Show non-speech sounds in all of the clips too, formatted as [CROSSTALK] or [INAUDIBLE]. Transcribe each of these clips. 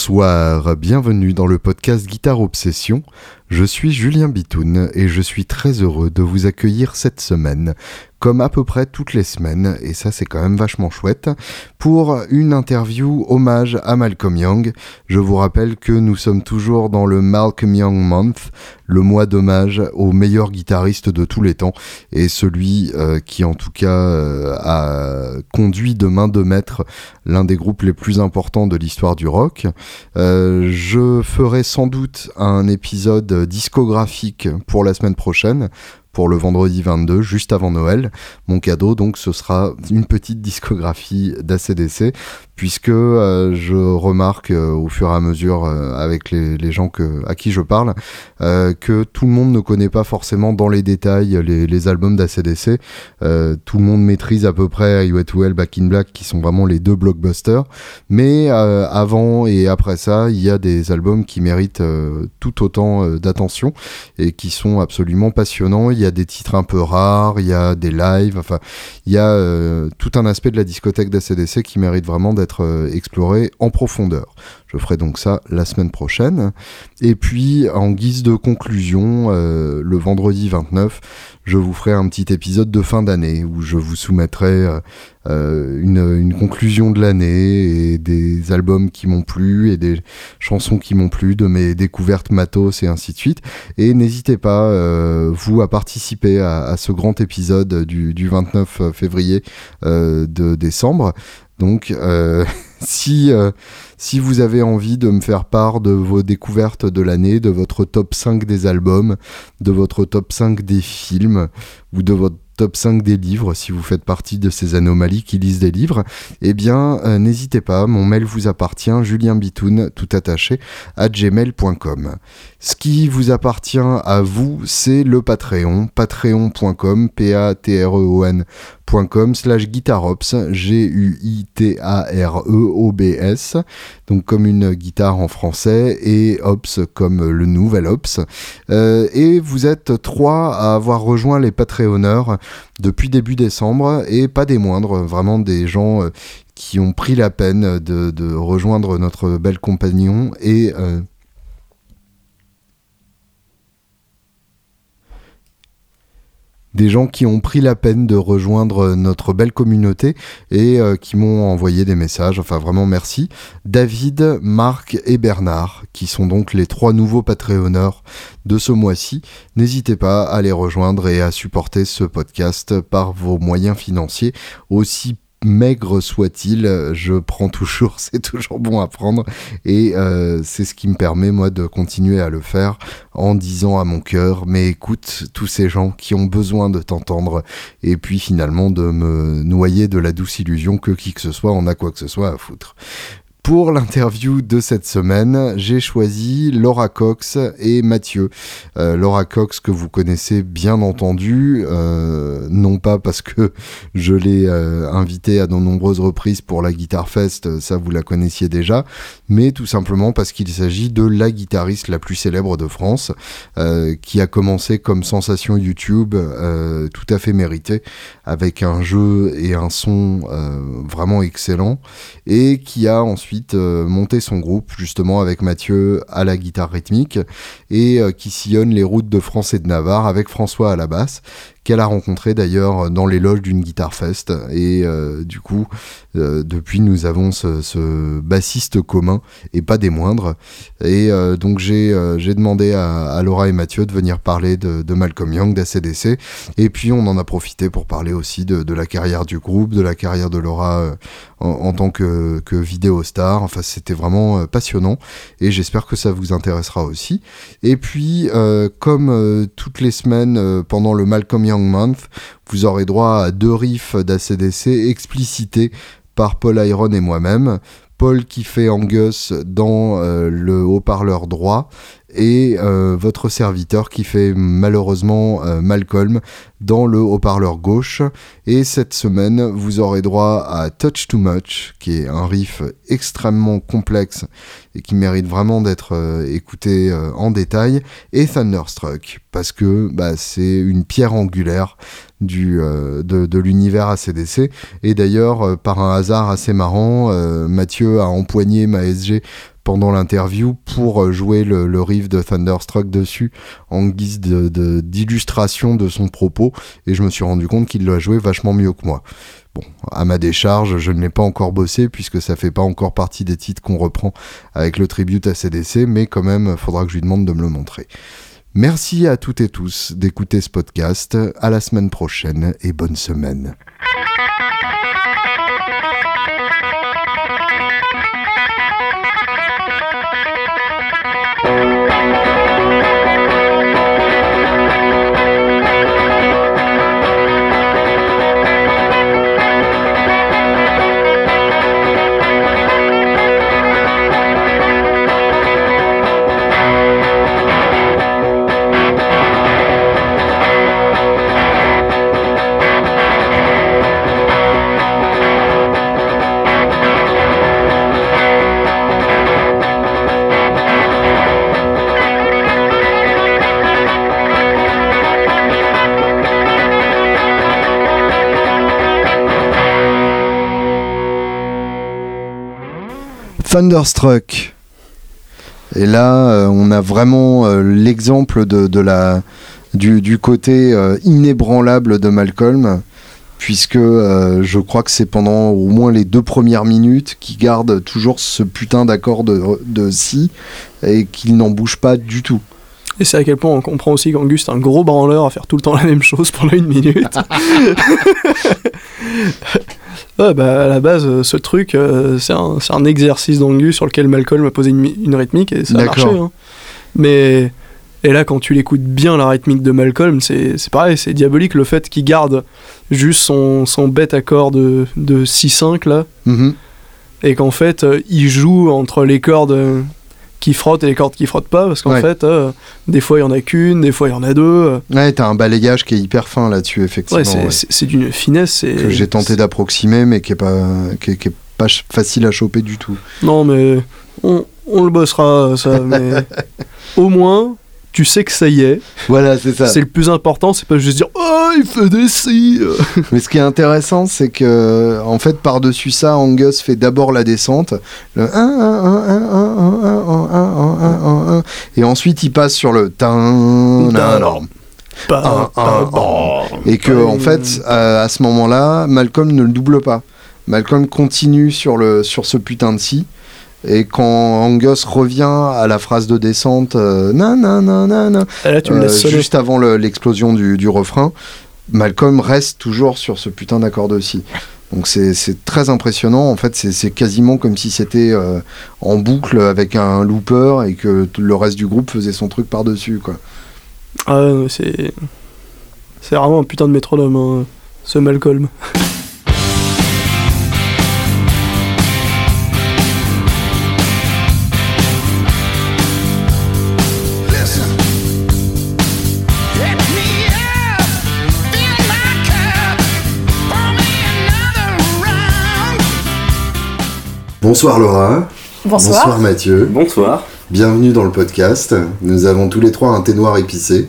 Bonsoir, bienvenue dans le podcast Guitare Obsession. Je suis Julien Bitoun et je suis très heureux de vous accueillir cette semaine comme à peu près toutes les semaines, et ça c'est quand même vachement chouette, pour une interview hommage à Malcolm Young. Je vous rappelle que nous sommes toujours dans le Malcolm Young Month, le mois d'hommage au meilleur guitariste de tous les temps, et celui euh, qui en tout cas euh, a conduit de main de maître l'un des groupes les plus importants de l'histoire du rock. Euh, je ferai sans doute un épisode discographique pour la semaine prochaine pour le vendredi 22, juste avant Noël. Mon cadeau, donc, ce sera une petite discographie d'ACDC, puisque euh, je remarque euh, au fur et à mesure euh, avec les, gens à qui je parle que tout le monde ne connaît pas forcément dans les détails les, albums d'ACDC. tout le monde maîtrise à peu près I Wet Well, Back in Black, qui sont vraiment les deux blockbusters. Mais avant et après ça, il y a des albums qui méritent tout autant d'attention et qui sont absolument passionnants. Il y a des titres un peu rares, il y a des lives, enfin, il y a tout un aspect de la discothèque d'ACDC qui mérite vraiment d'être euh, exploré en profondeur. Je ferai donc ça la semaine prochaine. Et puis, en guise de conclusion, euh, le vendredi 29, je vous ferai un petit épisode de fin d'année où je vous soumettrai euh, une, conclusion de l'année et des albums qui m'ont plu et des chansons qui m'ont plu, de mes découvertes matos et ainsi de suite. Et n'hésitez pas, vous, à participer à, ce grand épisode du, du 29 février de décembre. Donc, euh, [LAUGHS] si, euh, si vous avez envie de me faire part de vos découvertes de l'année, de votre top 5 des albums, de votre top 5 des films, ou de votre top 5 des livres, si vous faites partie de ces anomalies qui lisent des livres, eh bien, euh, n'hésitez pas, mon mail vous appartient, Julien Bitoun, tout attaché, à gmail.com. Ce qui vous appartient à vous, c'est le Patreon, patreon.com, P-A-T-R-E-O-N.com, slash guitarops, G-U-I-T-A-R-E-O-B-S, donc comme une guitare en français, et ops comme le nouvel ops. Euh, et vous êtes trois à avoir rejoint les Patreonneurs depuis début décembre, et pas des moindres, vraiment des gens euh, qui ont pris la peine de, rejoindre notre bel compagnon et euh, des gens qui ont pris la peine de rejoindre notre belle communauté et euh, qui m'ont envoyé des messages. Enfin, vraiment merci. David, Marc et Bernard, qui sont donc les trois nouveaux Patreonneurs de ce mois-ci. N'hésitez pas à les rejoindre et à supporter ce podcast par vos moyens financiers aussi maigre soit-il, je prends toujours, [LAUGHS] c'est toujours bon à prendre et euh, c'est ce qui me permet moi de continuer à le faire en disant à mon cœur mais écoute tous ces gens qui ont besoin de t'entendre et puis finalement de me noyer de la douce illusion que qui que ce soit en a quoi que ce soit à foutre. Pour l'interview de cette semaine, j'ai choisi Laura Cox et Mathieu. Euh, Laura Cox que vous connaissez bien entendu, euh, non pas parce que je l'ai euh, invitée à de nombreuses reprises pour la Guitar Fest, ça vous la connaissiez déjà, mais tout simplement parce qu'il s'agit de la guitariste la plus célèbre de France, qui a commencé comme sensation YouTube tout à fait méritée, avec un jeu et un son vraiment excellent, et qui a ensuite euh, monter son groupe justement avec Mathieu à la guitare rythmique et euh, qui sillonne les routes de France et de Navarre avec François à la basse qu'elle a rencontré d'ailleurs dans les loges d'une guitare fest et euh, du coup depuis nous avons ce, bassiste commun et pas des moindres et donc j'ai demandé à, Laura et Mathieu de venir parler de, Malcolm Young d'ACDC et puis on en a profité pour parler aussi de, la carrière du groupe de la carrière de Laura en, tant que, que vidéo star. Enfin, c'était vraiment euh, passionnant et j'espère que ça vous intéressera aussi. Et puis, euh, comme euh, toutes les semaines pendant le Malcolm Young Month, vous aurez droit à deux riffs d'ACDC explicités par Paul Iron et moi-même. Paul qui fait Angus dans le haut-parleur droit et euh, votre serviteur qui fait malheureusement euh, Malcolm dans le haut-parleur gauche. Et cette semaine, vous aurez droit à Touch Too Much, qui est un riff extrêmement complexe et qui mérite vraiment d'être euh, écouté en détail, et Thunderstruck, parce que bah, c'est une pierre angulaire du, de, de l'univers ACDC. Et d'ailleurs, par un hasard assez marrant, Mathieu a empoigné ma SG pendant l'interview pour jouer le, riff de Thunderstruck dessus en guise d'illustration de, de son propos et je me suis rendu compte qu'il l'a joué vachement mieux que moi. Bon, à ma décharge, je ne l'ai pas encore bossé puisque ça fait pas encore partie des titres qu'on reprend avec le tribute à CDC, mais quand même, faudra que je lui demande de me le montrer. Merci à toutes et tous d'écouter ce podcast. À la semaine prochaine et bonne semaine. Thunderstruck. Et là, euh, on a vraiment euh, l'exemple de, la, du, côté euh, inébranlable de Malcolm, puisque je crois que c'est pendant au moins les deux premières minutes qu'il garde toujours ce putain d'accord de, de si et qu'il n'en bouge pas du tout. Et c'est à quel point on comprend aussi qu'Angus est un gros branleur à faire tout le temps la même chose pendant une minute. [LAUGHS] Ouais, bah, à la base, euh, ce truc, euh, c'est un, un, exercice d'angus sur lequel Malcolm a posé une, rythmique et ça a marché. Hein. Mais. Et là, quand tu l'écoutes bien, la rythmique de Malcolm, c'est pareil, c'est diabolique le fait qu'il garde juste son, son bête accord de, de 6-5 là. Mm-hmm. Et qu'en fait, euh, il joue entre les cordes qui frottent et les cordes qui frottent pas, parce qu'en fait, euh, des fois il y en a qu'une, des fois il y en a deux. Euh. Ouais, t'as un balayage qui est hyper fin là-dessus, effectivement. Ouais, c'est d'une finesse. Que j'ai tenté d'approximer, mais qui est, pas, qui est, pas facile à choper du tout. Non, mais on, on le bossera, ça, mais [LAUGHS] au moins, tu sais que ça y est. Voilà, c'est ça. C'est le plus important, c'est pas juste dire Oh, il fait des si Mais ce qui est intéressant, c'est que, en fait, par-dessus ça, Angus fait d'abord la descente, le 1, 1, 1, 1, 1, 1, 1, 1, 1, et ensuite il passe sur le et que, en fait, à, à ce moment-là, Malcolm ne le double pas. Malcolm continue sur, le, sur ce putain de si. Et quand Angus revient à la phrase de descente, euh, euh juste avant l'explosion du, du, refrain, Malcolm reste toujours sur ce putain d'accord de si. Donc c'est très impressionnant. En fait, c'est quasiment comme si c'était euh, en boucle avec un looper et que le reste du groupe faisait son truc par-dessus. quoi. Ah, c'est. C'est vraiment un putain de métronome, hein, ce Malcolm. [LAUGHS] Bonsoir Laura. Bonsoir. Bonsoir Mathieu. Bonsoir. Bienvenue dans le podcast. Nous avons tous les trois un thé noir épicé.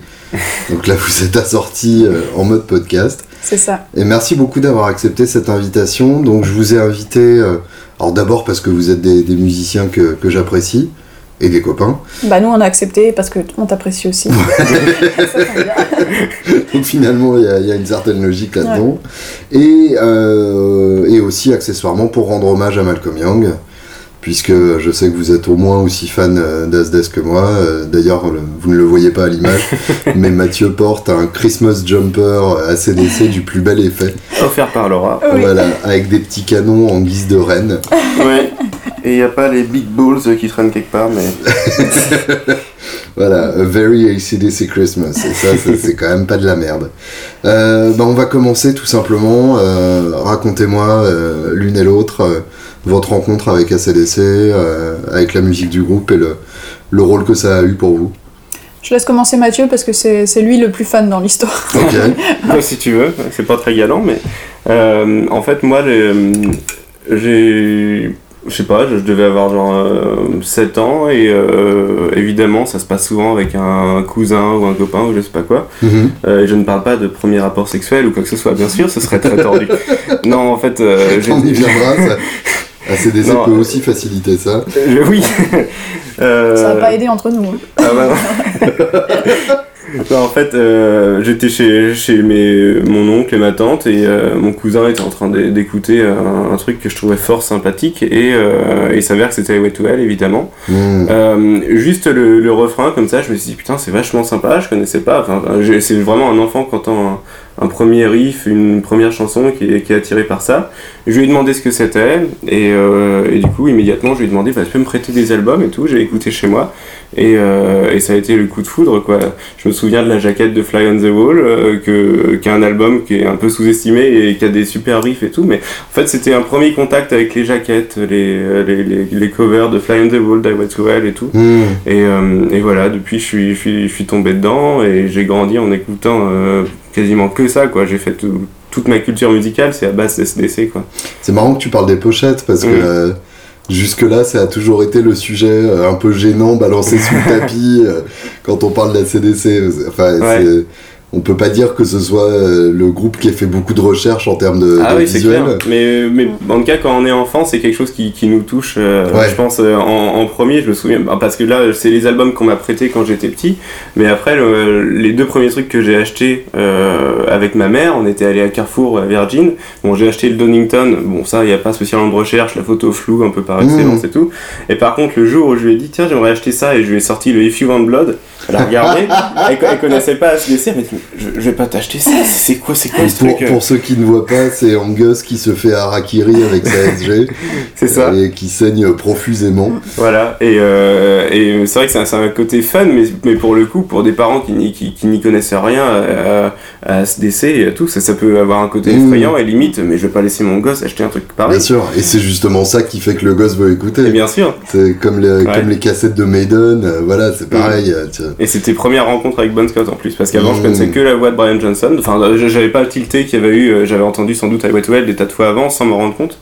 Donc là, vous êtes assortis euh, en mode podcast. C'est ça. Et merci beaucoup d'avoir accepté cette invitation. Donc je vous ai invité, euh, alors d'abord parce que vous êtes des, musiciens que, j'apprécie et des copains. Bah nous on a accepté parce que on t'apprécie aussi. [LAUGHS] Donc finalement il y, a une certaine logique là-dedans. Et, euh, et aussi accessoirement pour rendre hommage à Malcolm Young puisque je sais que vous êtes au moins aussi fan euh, d'Asdes que moi. Euh, d'ailleurs, vous ne le voyez pas à l'image, [LAUGHS] mais Mathieu porte un Christmas jumper ACDC du plus bel effet. Offert par Laura. Voilà, avec des petits canons en guise de reine. Ouais, [LAUGHS] et il n'y a pas les big balls qui traînent quelque part, mais... [LAUGHS] voilà, a very ACDC Christmas, et ça, c'est quand même pas de la merde. Euh, bah, on va commencer tout simplement. Racontez-moi l'une et l'autre votre rencontre avec ACDC, euh, avec la musique du groupe et le, le, rôle que ça a eu pour vous Je laisse commencer Mathieu parce que c'est lui le plus fan dans l'histoire. Ok. [LAUGHS] si tu veux, c'est pas très galant, mais euh, en fait, moi, j'ai je sais pas, je, devais avoir genre 7 euh, ans et évidemment ça se passe souvent avec un cousin ou un copain ou je sais pas quoi. Mhm. je ne parle pas de premier rapport sexuel ou quoi que ce soit, bien sûr, ce serait très tordu. [LAUGHS] non, en fait, j'ai. On y viendra, ça. ACDC peut aussi faciliter ça. oui. Ça va pas aider entre nous. Hein. Ah bah [LAUGHS] en fait, euh, j'étais chez, chez mes, mon oncle et ma tante et euh, mon cousin était en train d'écouter un, truc que je trouvais fort sympathique et euh, il s'avère que c'était Way to Hell évidemment. Hmm. juste le, le, refrain comme ça, je me suis dit putain c'est vachement sympa, je connaissais pas. Enfin, c'est vraiment un enfant quand un, un premier riff, une première chanson qui est, qui est attirée par ça. Je lui ai demandé ce que c'était et, et, du coup immédiatement je lui ai demandé bah, tu peux me prêter des albums et tout. J'ai écouté chez moi et, et ça a été le coup de foudre quoi. Je me souviens de la jaquette de Fly on the Wall, euh, que, qui est un album qui est un peu sous-estimé et qui a des super riffs et tout, mais en fait c'était un premier contact avec les jaquettes, les, les, les, covers de Fly on the Wall, Die to Hell et tout. Hmm. Et, euh, et, voilà, depuis je suis, je suis, je suis tombé dedans et j'ai grandi en écoutant euh, quasiment que ça, quoi. J'ai fait toute ma culture musicale, c'est à base de SDC, quoi. C'est marrant que tu parles des pochettes parce que hmm. Jusque-là, ça a toujours été le sujet euh, un peu gênant, balancé sous le [LAUGHS] tapis euh, quand on parle de la CDC. Enfin, on peut pas dire que ce soit euh, le groupe qui a fait beaucoup de recherches en termes de, ah oui, visuel. Clair. Mais, mais en tout cas, quand on est enfant, c'est quelque chose qui, qui nous touche. Euh, je pense euh, en, en, premier, je me souviens, bah, parce que là, c'est les albums qu'on m'a prêtés quand j'étais petit. Mais après, les deux premiers trucs que j'ai achetés avec ma mère, on était allé à Carrefour, à Virgin. Bon, j'ai acheté le Donington. Bon, ça, il n'y a pas spécialement de recherche, la photo floue un peu par excellence mmh. et tout. Et par contre, le jour où je lui ai dit, tiens, j'aimerais acheter ça, et je lui ai sorti le If You Want Blood, elle a regardé, elle, elle, connaissait pas SDC, elle m'a dit, je, je, vais pas t'acheter ça, c'est quoi, c'est quoi ce pour, truc euh Pour ceux qui ne voient pas, c'est Angus qui se fait harakiri avec sa SG. [LAUGHS] c'est ça. Et qui saigne profusément. Voilà, et, euh, et c'est vrai que c'est un, un, côté fun, mais, mais pour le coup, pour des parents qui n'y qui, qui connaissaient rien à, à, SDC et à tout, ça, ça peut avoir un côté mmh. effrayant et limite, mais je vais pas laisser mon gosse acheter un truc pareil. Bien sûr, et c'est justement ça qui fait que le gosse veut écouter. Et bien sûr. C'est comme, les, comme les cassettes de Maiden, euh, voilà, c'est pareil. Mmh. Et c'était première rencontre avec Bon Scott en plus, parce qu'avant je mmh. connaissais que la voix de Brian Johnson. Enfin, j'avais pas tilté qu'il y avait eu, euh, j'avais entendu sans doute I Wet Well des tas de fois avant sans me rendre compte.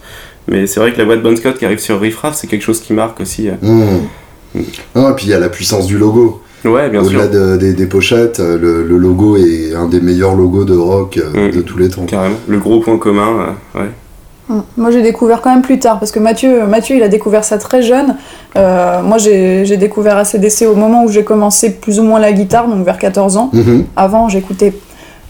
Mais c'est vrai que la voix de Bon Scott qui arrive sur Riff Raff, c'est quelque chose qui marque aussi. Euh. Mmh. et puis il y a la puissance du logo. Ouais, bien Au-delà de, des, pochettes, euh, le, logo est un des meilleurs logos de rock de tous les temps. Carrément. Le gros point commun, ouais. Hum. Moi, j'ai découvert quand même plus tard, parce que Mathieu, Mathieu il a découvert ça très jeune. Euh, moi, j'ai découvert ACDC au moment où j'ai commencé plus ou moins la guitare, donc vers 14 ans. Mhm. Avant, j'écoutais.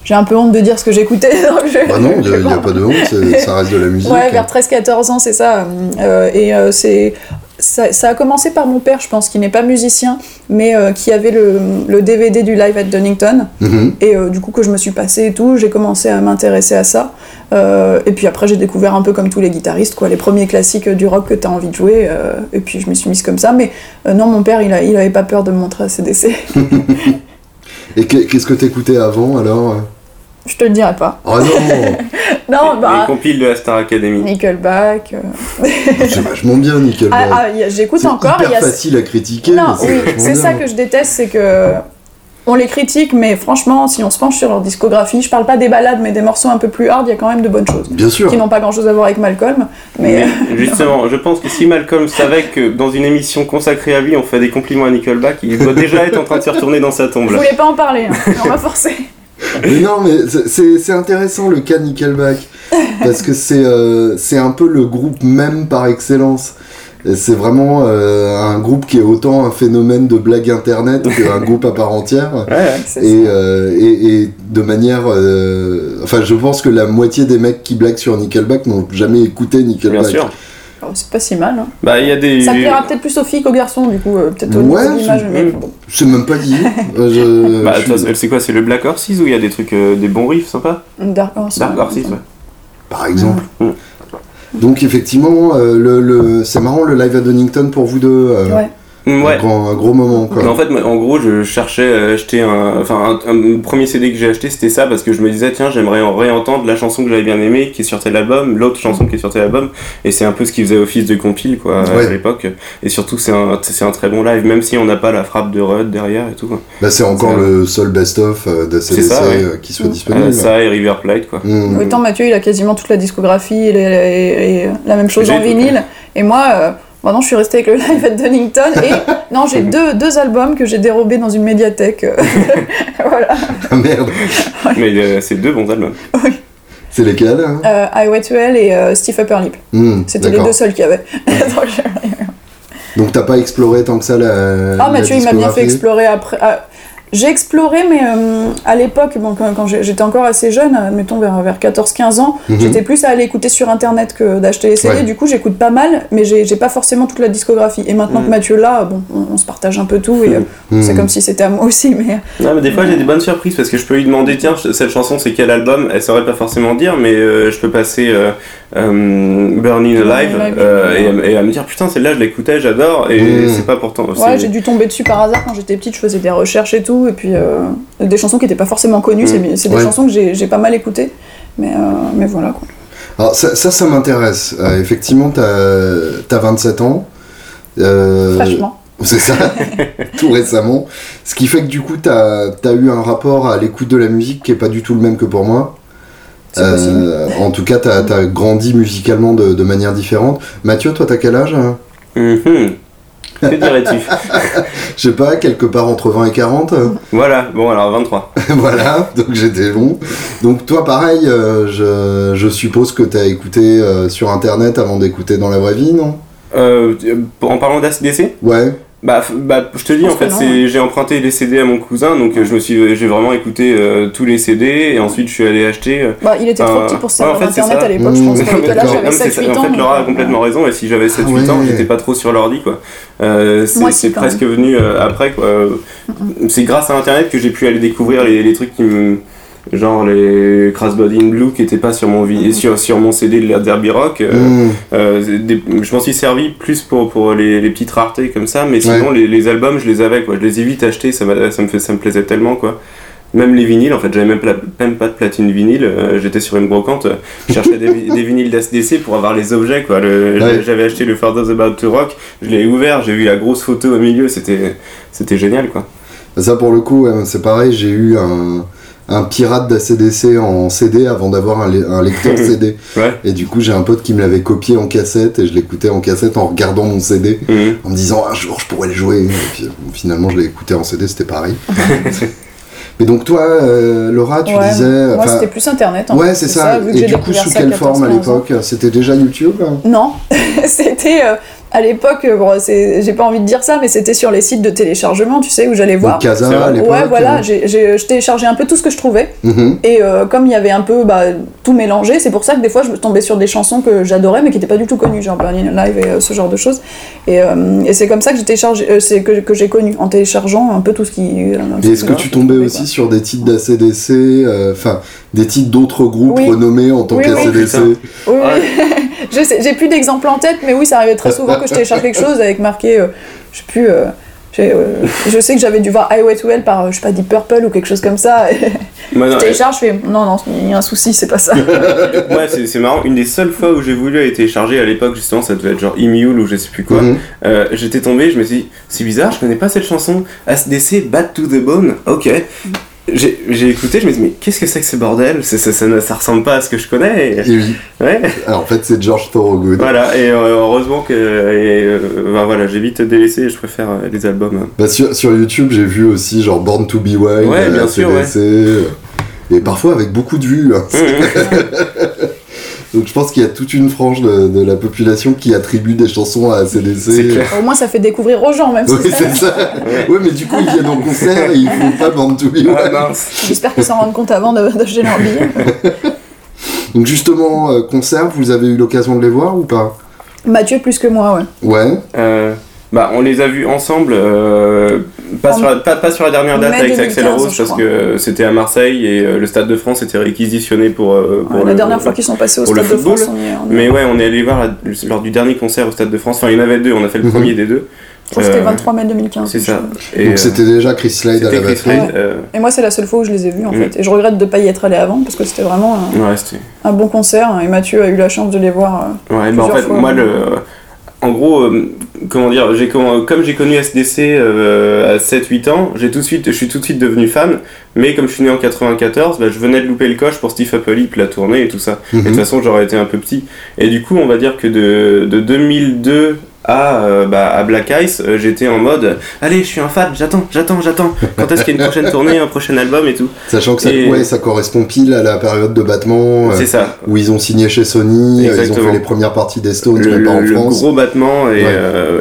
J'ai un peu honte de dire ce que j'écoutais. [LAUGHS] Bah non, il n'y a, pas de honte, ça reste de la [LAUGHS] musique. Ouais, vers 13-14 ans, c'est ça. Euh, et euh, c'est ça, a commencé par mon père, je pense, qui n'est pas musicien, mais euh, qui avait le, DVD du live at Donington. Mhm. Et euh, du coup, que je me suis passé et tout, j'ai commencé à m'intéresser à ça. Euh, et puis après, j'ai découvert un peu comme tous les guitaristes, quoi, les premiers classiques du rock que tu as envie de jouer. et puis je me suis mise comme ça. Mais non, mon père, il, a, il avait pas peur de me montrer à CDC. [LAUGHS] et qu'est-ce que tu écoutais avant alors? Je te le dirai pas. Oh non [LAUGHS] Non, bah. Les compiles de la Star Academy. Nickelback. Euh. c'est [LAUGHS] vachement bien, Nickelback. Ah, ah j'écoute encore. C'est hyper facile à critiquer. Non, oui, c'est ça que je déteste, c'est que. On les critique, mais franchement, si on se penche sur leur discographie, je parle pas des balades, mais des morceaux un peu plus hard, il y a quand même de bonnes choses. Bien sûr. Qui n'ont pas grand chose à voir avec Malcolm. Mais, [LAUGHS] justement, je pense que si Malcolm savait que dans une émission consacrée à lui, on fait des compliments à Nickelback, il doit déjà être en train de se retourner dans sa tombe. Je voulais pas en parler, hein. on m'a forcé. [LAUGHS] Mais non, mais c'est intéressant le cas Nickelback. Parce que c'est euh, c'est un peu le groupe même par excellence. C'est vraiment euh, un groupe qui est autant un phénomène de blague internet [LAUGHS] qu'un groupe à part entière. et, euh, et, et, de manière. enfin, je pense que la moitié des mecs qui blaguent sur Nickelback n'ont jamais écouté Nickelback. Bien sûr. C'est pas si mal. Hein. Bah, y a des... Ça plaira peut-être plus aux filles qu'aux garçons, du coup, euh, peut-être au ouais, niveau d'image. Mais bon. C'est même pas dit. [LAUGHS] euh, bah, je... c'est quoi C'est le Black Horses ou il y a des trucs, euh, des bons riffs sympas? Dark Horses. Dark Horses, ouais. Par exemple. Mm. Donc, effectivement, euh, le, le... c'est marrant le live à Donington pour vous deux. ouais. Ouais. Un, gros, moment quoi. En fait, en gros, je cherchais à acheter un. Enfin, un, premier CD que j'ai acheté, c'était ça parce que je me disais, tiens, j'aimerais en réentendre la chanson que j'avais bien aimée qui est sur tel album, l'autre chanson qui est sur tel album. Et c'est un peu ce qui faisait office de compile quoi, à l'époque. Et surtout, c'est un, un très bon live, même si on n'a pas la frappe de Rudd derrière et tout. Bah, c'est encore le seul best-of euh, de CDC euh, qui soit disponible. ça et River Plate quoi. Mmh. Autant Mathieu, il a quasiment toute la discographie et, la même chose en vinyle. Et moi. Euh, Maintenant, je suis restée avec le live at Donington et [LAUGHS] non, j'ai deux, deux albums que j'ai dérobés dans une médiathèque. [LAUGHS] voilà. Ah merde. Mais euh, c'est deux bons albums. Oui. C'était lesquels hein? Euh, Highway to Hell et euh, Steve Upper Lip. Hmm, C'était les deux seuls qu'il y avait. [LAUGHS] Donc t'as pas exploré tant que ça la. Ah, Mathieu, il m'a bien fait explorer après. Ah, j'ai exploré, mais euh, à l'époque, bon, quand, j'étais encore assez jeune, mettons vers, vers 14-15 ans, mhm. j'étais plus à aller écouter sur internet que d'acheter les CD. Du coup, j'écoute pas mal, mais j'ai pas forcément toute la discographie. Et maintenant que mhm. Mathieu là, bon, on, se partage un peu tout, et euh, c'est mhm. comme si c'était à moi aussi. Mais... Non, mais des fois, j'ai des bonnes surprises parce que je peux lui demander tiens, cette chanson, c'est quel album? Elle saurait pas forcément dire, mais euh, je peux passer Burning Alive, et, et, à me dire putain, celle-là, je l'écoutais, j'adore, et c'est pas pourtant. Ouais, j'ai dû tomber dessus par hasard quand j'étais petite, je faisais des recherches et tout et puis euh, des chansons qui n'étaient pas forcément connues, mm. c'est des chansons que j'ai pas mal écoutées, mais, euh, mais voilà quoi. Alors ça, ça, m'intéresse. Euh, effectivement, tu as, 27 ans. Franchement. C'est ça, [LAUGHS] tout récemment. Ce qui fait que du coup, tu as, as, eu un rapport à l'écoute de la musique qui est pas du tout le même que pour moi. en tout cas, tu as, as, grandi musicalement de, de, manière différente. Mathieu, toi, tu as quel âge mm-hmm. Que dirais-tu? Je sais pas, quelque part entre 20 et 40 Voilà, bon alors 23. [LAUGHS] voilà, donc j'étais bon. Donc toi pareil, euh, je, je, suppose que tu as écouté euh, sur internet avant d'écouter dans la vraie vie, non? Euh, En parlant d'ACDC Ouais. Bah, bah, je te dis, en fait, c'est, j'ai emprunté les CD à mon cousin, donc je me suis, j'ai vraiment écouté euh, tous les CD, et ensuite je suis allé acheter. Euh, bah, il était trop petit pour ça, en fait, internet à l'époque, je pense. Là, j'avais 7-8 ans. En fait, Laura a complètement raison, et si j'avais 7-8 ah ans, j'étais pas trop sur l'ordi, quoi. Euh, c'est, presque venu après, quoi. C'est grâce à internet que j'ai pu aller découvrir les, les trucs qui me genre les Crash Body in Blue qui n'étaient pas sur mon, sur, sur mon CD de la Derby Rock. Euh, mm. euh, je m'en suis servi plus pour, pour les, les, petites raretés comme ça, mais sinon les, les, albums je les avais quoi. Je les ai vite achetés, ça, ça, me, fait, ça me plaisait tellement quoi. Même les vinyles, en fait, j'avais même, même, pas de platine vinyle. Euh, j'étais sur une brocante, je cherchais des, des, vinyles d'ACDC pour avoir les objets. quoi. J'avais acheté le For Those About to Rock, je l'ai ouvert, j'ai vu la grosse photo au milieu, c'était génial. quoi. Ça, pour le coup, c'est pareil, j'ai eu un un pirate d'ACDC en CD avant d'avoir un, lecteur [LAUGHS] CD. Et du coup, j'ai un pote qui me l'avait copié en cassette et je l'écoutais en cassette en regardant mon CD, mhm. en me disant un jour je pourrais le jouer. Et puis finalement, je l'ai écouté en CD, c'était pareil. [LAUGHS] Mais donc toi, euh, Laura, tu disais... Moi, c'était plus Internet. ouais, c'est ça. et du coup, sous quelle forme à l'époque? C'était déjà YouTube Non, [LAUGHS] c'était... Euh, à l'époque, bon, j'ai pas envie de dire ça, mais c'était sur les sites de téléchargement, tu sais, où j'allais voir. Casa à l'époque. Ouais, voilà, j'ai, je téléchargeais un peu tout ce que je trouvais. Mhm. Et euh, comme il y avait un peu bah, tout mélangé, c'est pour ça que des fois je tombais sur des chansons que j'adorais, mais qui n'étaient pas du tout connues, genre Burning Live et euh, ce genre de choses. Et, euh, et c'est comme ça que j'ai téléchargé, c'est que, que j'ai connu, en téléchargeant un peu tout ce qui. et est-ce que tu tombais aussi sur des titres d'ACDC, enfin, des titres d'autres groupes renommés en tant qu'ACDC Oui, [LAUGHS] j'ai plus d'exemples en tête, mais oui, ça arrivait très souvent que je télécharge quelque chose avec marqué, euh, je sais plus. Euh, euh, je sais que j'avais dû voir Highway to Hell par, je sais pas, Deep Purple ou quelque chose comme ça. [LAUGHS] je télécharge, je fais non, non, il y a un souci, c'est pas ça. [LAUGHS] ouais, c'est marrant. Une des seules fois où j'ai voulu aller télécharger à l'époque, justement, ça devait être genre Emule ou je sais plus quoi. Mhm. J'étais tombé, je me suis dit, c'est bizarre, je connais pas cette chanson. ACDC, Bad to the Bone, ok j'ai écouté, je me dis, mais qu'est-ce que c'est que ce bordel? Ça, ça, ça, ressemble pas à ce que je connais. Et, oui. Ouais. Alors, en fait, c'est George Thorogood. Voilà, et euh, heureusement que. Euh, ben voilà, j'ai vite délaissé, je préfère euh, les albums. Bah, sur, sur, YouTube, j'ai vu aussi, genre, Born to Be Wild, ouais, bien sûr, et parfois avec beaucoup de vues. Hein. [LAUGHS] Donc je pense qu'il y a toute une frange de, la population qui attribue des chansons à ACDC. Au moins ça fait découvrir aux gens même. Oui, c'est ça. Oui, mais du coup ils viennent en concert et ils font pas bande to J'espère qu'ils s'en rendent compte avant d'acheter leur billet. [LAUGHS] Donc justement, euh, concert, vous avez eu l'occasion de les voir ou pas? Mathieu plus que moi, ouais. Ouais. Euh, bah, on les a vus ensemble, euh, pas, sur la, pas, sur la dernière date avec Axel Rose, parce que c'était à Marseille et euh, le Stade de France était réquisitionné pour. Euh, pour la dernière fois qu'ils sont passés au Stade de France. Mais ouais, on est allé voir lors du dernier concert au Stade de France. Enfin, il y en avait deux, on a fait le mhm. premier des deux. Je crois que c'était 23 mai 2015. C'est ça. Donc c'était déjà Chris Slade à la batterie. Et moi, c'est la seule fois où je les ai vus en mm. fait. Et je regrette de ne pas y être allé avant parce que c'était vraiment un, bon concert. Et Mathieu a eu la chance de les voir. ouais, bah en fait, moi, le en gros, euh, comment dire, j'ai comme, j'ai connu SDC euh, à 7-8 ans, j'ai tout de suite, je suis tout de suite devenu fan, mais comme je suis né en 94, bah, je venais de louper le coche pour Steve Appley, la tournée et tout ça. Et de toute mhm. façon, j'aurais été un peu petit. Et du coup, on va dire que de, de 2002 à, euh, bah, à Black Ice, euh, j'étais en mode allez, je suis un fan, j'attends, j'attends, j'attends. Quand est-ce qu'il y a une prochaine tournée, un prochain album et tout. Sachant que ça, ouais, ça correspond pile à la période de battement. Euh, c'est ça. Où ils ont signé chez Sony, ils ont fait les premières parties des Stones, le, pas en le France. gros battement et,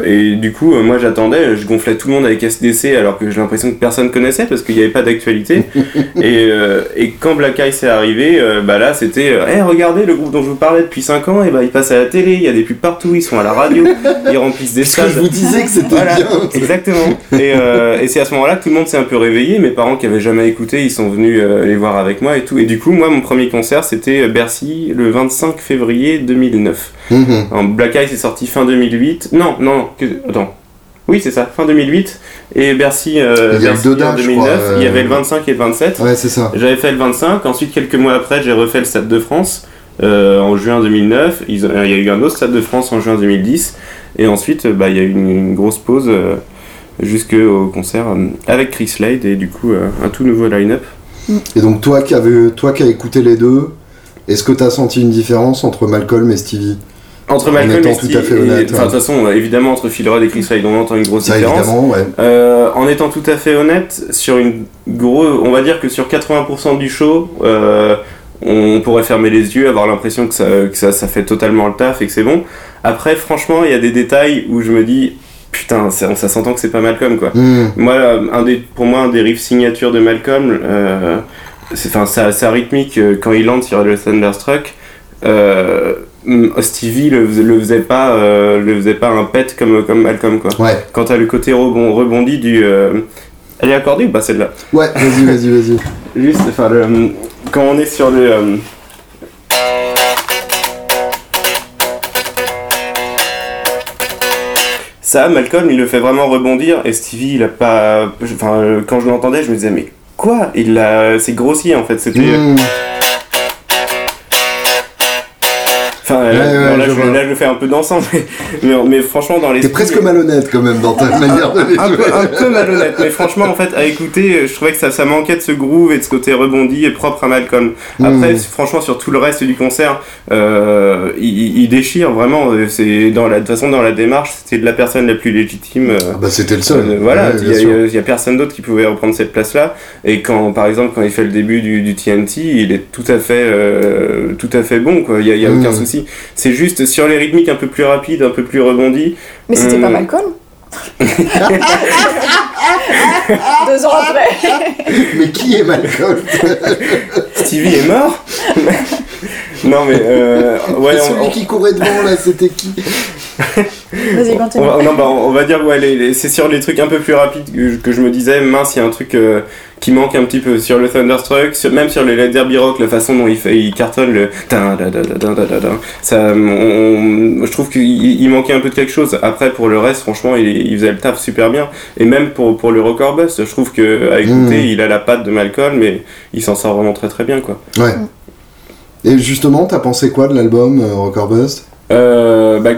et du coup, moi j'attendais, je gonflais tout le monde avec SDC alors que j'ai l'impression que personne connaissait parce qu'il n'y avait pas d'actualité. [LAUGHS] et, et quand Black Ice est arrivé, bah là c'était hey, regardez le groupe dont je vous parlais depuis 5 ans, et bah il passe à la télé, il y a des pubs partout, ils sont à la radio, [LAUGHS] ils remplissent des stades. je vous disais que c'était bien. Exactement. Et, euh, et c'est à ce moment-là que tout le monde s'est un peu réveillé. Mes parents qui avaient jamais écouté, ils sont venus euh, les voir avec moi et tout. Et du coup, moi, mon premier concert, c'était Bercy le 25 février 2009. En Black Eyes est sorti fin 2008. Non, non, que... attends. Oui, c'est ça, fin 2008. Et Bercy, euh, il y Bercy deux en dates, 2009, crois, il y avait le 25 et le 27. Ouais, c'est ça. J'avais fait le 25, ensuite quelques mois après, j'ai refait le Stade de France euh, en juin 2009. Il y a eu un autre Stade de France en juin 2010. Et ensuite, bah, il y a eu une, une grosse pause euh, jusqu'au concert euh, avec Chris Slade et du coup, euh, un tout nouveau line-up. Et donc, toi qui, avais, toi qui as écouté les deux, est-ce que tu as senti une différence entre Malcolm et Stevie? Entre En Malcolm étant et tout Steve, à fait honnête, et- enfin, de toute façon, euh, évidemment, entre Phil Rudd et Chris Slade, on entend une grosse Ça, différence. évidemment, ouais. Euh, en étant tout à fait honnête, sur une gros, on va dire que sur 80% du show, euh, on pourrait fermer les yeux, avoir l'impression que, ça, que ça, ça fait totalement le taf et que c'est bon. Après, franchement, il y a des détails où je me dis, putain, ça, ça s'entend que c'est pas Malcolm quoi. Hmm. Moi, euh, un des, pour moi, un des riffs signatures de Malcolm, euh, c'est, sa, rythmique euh, quand il lance sur le Thunderstruck. Euh, Stevie le, le faisait pas, euh, le faisait pas un pet comme comme Malcolm quoi. Ouais, Quand t'as le côté rebond, rebondi du, elle est accordée ou pas celle-là ouais, vas-y, vas-y, vas-y. Juste, enfin, le, quand on est sur le. euh, Ça, Malcolm, il le fait vraiment rebondir et Stevie, il a pas. Enfin, euh, quand je l'entendais, je me disais, mais quoi? Il l'a. C'est grossier en fait, c'était. Hmm. Enfin, Ouais, ouais, là, je là, je fais un peu dansant, mais, mais, mais franchement, dans les. T'es presque malhonnête quand même dans ta manière de les un peu, jouer. un peu malhonnête, mais franchement, en fait, à écouter, je trouvais que ça, ça manquait de ce groove et de ce côté rebondi et propre à Malcolm. Après, Mm. franchement, sur tout le reste du concert, euh, il, il déchire vraiment. euh, C'est dans la, de toute façon, dans la démarche, c'était de la personne la plus légitime. euh, Ah bah c'était le seul. euh, voilà, il bien y, a- personne d'autre qui pouvait reprendre cette place-là. Et quand, par exemple, quand il fait le début du, du TNT, il est tout à fait, euh, tout à fait bon. Quoi. Il y a, y a Mm. aucun souci. C'est juste sur les rythmiques un peu plus rapides, un peu plus rebondis. Mais c'était pas Malcolm [LAUGHS] Deux ans après. Mais qui est Malcolm? Stevie est mort? [LAUGHS] non mais euh, ouais, on, Celui on- qui courait devant là, c'était qui? Vas-y, on va, non, bah, on va dire ouais, les- les- c'est sur les trucs un peu plus rapides que, je- que je me disais mince, il y a un truc euh, qui manque un petit peu sur le Thunderstruck, sur- même sur le Led Derby Rock, la façon dont il fait, il cartonne le ça, on- je trouve qu'il il manquait un peu de quelque chose. Après pour le reste, franchement, il, il faisait le taf super bien. Et même pour pour le Record Bust, je trouve que à écouter, il a la patte de Malcolm, mais il s'en sort vraiment très très bien quoi. Ouais. Et justement, t'as pensé quoi de l'album euh, Rocker Bust? Euh, bah,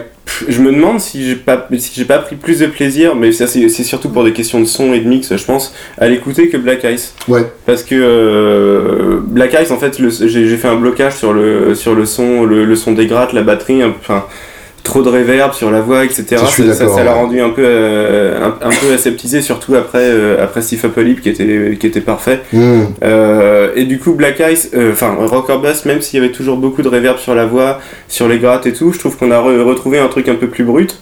je me demande si j'ai pas si j'ai pas pris plus de plaisir, mais ça c'est c'est surtout pour des questions de son et de mix, je pense, à l'écouter que Black Ice. Ouais. Parce que euh, Black Ice, en fait, le- j'ai j'ai fait un blocage sur le sur le son, le, le son des grattes, la batterie, enfin trop de reverb sur la voix, etc. Ça ça- l'a rendu un peu euh, un, un peu aseptisé, surtout après euh, après Steve Apocalypse qui était qui était parfait. Hmm. Euh, et du coup, Black Ice, euh, enfin Rocker Bass, même s'il y avait toujours beaucoup de reverb sur la voix, sur les grattes et tout, je trouve qu'on a re- retrouvé un truc un peu plus brut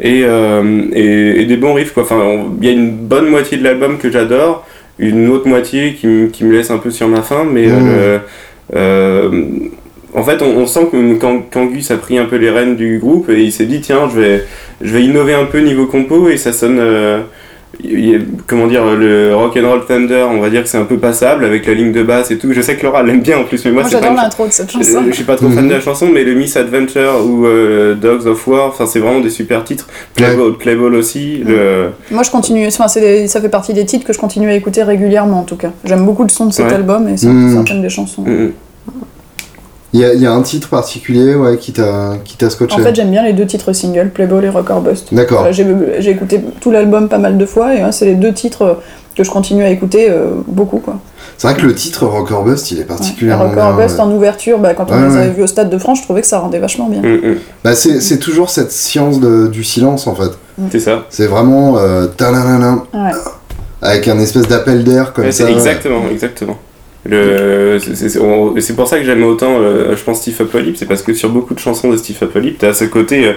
et, et, et des bons riffs. quoi. Enfin, il y a une bonne moitié de l'album que j'adore, une autre moitié qui, qui me laisse un peu sur ma faim, mais Mm. euh, euh, en fait, on, on sent que quand, quand Gus a pris un peu les rênes du groupe et il s'est dit tiens, je vais, je vais innover un peu niveau compo et ça sonne. euh, comment dire, le Rock and Roll Thunder, on va dire que c'est un peu passable avec la ligne de basse et tout. Je sais que Laura l'aime bien en plus, mais moi, Moi, j'adore l'intro de cette je, chanson. je suis pas trop fan de la chanson, mais le Miss Adventure ou euh, Dogs of War, enfin c'est vraiment des super titres. Playball, Playball aussi. Le... Moi, je continue. Enfin, c'est des- ça fait partie des titres que je continue à écouter régulièrement, en tout cas. J'aime beaucoup le son de cet Ouais. album et cer- Mm. certaines des chansons. Il y, a- il y a un titre particulier ouais, qui t'a qui t'a scotché. En fait, j'aime bien les deux titres singles, Playboy et Rocker Bust. D'accord. Voilà, J'ai j'ai écouté tout l'album pas mal de fois et ouais, c'est les deux titres que je continue à écouter euh, beaucoup. Quoi. C'est vrai que le titre Rocker Bust, il est particulièrement ouais. Rocker Bust en ouverture, bah, quand on les avait vus au Stade de France, je trouvais que ça rendait vachement bien. Mm, mm. Bah, c'est toujours cette science de, du silence en fait. Mm. C'est ça. C'est vraiment euh, avec un espèce d'appel d'air comme ça. Exactement, exactement. C'est pour ça que j'aime autant, euh, je pense, Steve Apocalypse, c'est parce que sur beaucoup de chansons de Steve Apocalypse, t'as ce côté. Euh,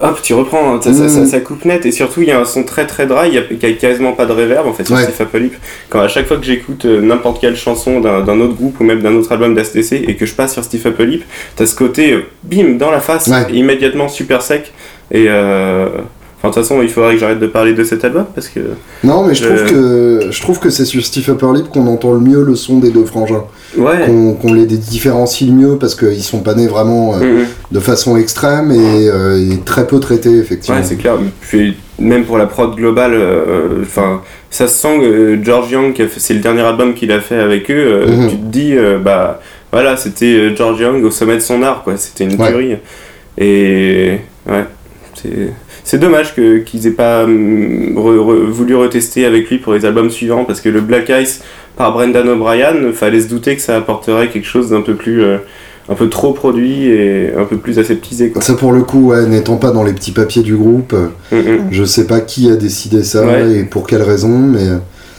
hop, tu reprends, hein, mm. ça, coupe net, et surtout il y a un son très très dry, il n'y a, quasiment pas de reverb en fait sur Steve Apocalypse. Quand à chaque fois que j'écoute euh, n'importe quelle chanson d'un autre groupe ou même d'un autre album d'ASTC et que je passe sur Steve Apocalypse, t'as ce côté, bim, dans la face, immédiatement super sec, et Enfin, de toute façon, il faudrait que j'arrête de parler de cet album parce que. Non, mais je trouve que je trouve que c'est sur Steve Upper Lip qu'on entend le mieux le son des deux frangins. Ouais. Qu'on les différencie le mieux parce qu'ils sont pas nés vraiment euh, mm-hmm. de façon extrême euh, et, très peu traités, effectivement. Ouais, c'est clair. Puis, même pour la prod globale, euh, enfin, ça se sent que George Young, c'est le dernier album qu'il a fait avec eux, mm-hmm. tu te dis, bah voilà, c'était George Young au sommet de son art, quoi. C'était une tuerie. Et ouais, c'est c'est dommage qu'ils aient pas hum, voulu retester avec lui pour les albums suivants parce que le Black Ice par Brendan O'Brien, fallait se douter que ça apporterait quelque chose d'un peu plus. Euh, un peu trop produit et un peu plus aseptisé. Ça pour le coup, n'étant pas dans les petits papiers du groupe, mm, mm. je sais pas qui a décidé ça et pour quelle raison, mais.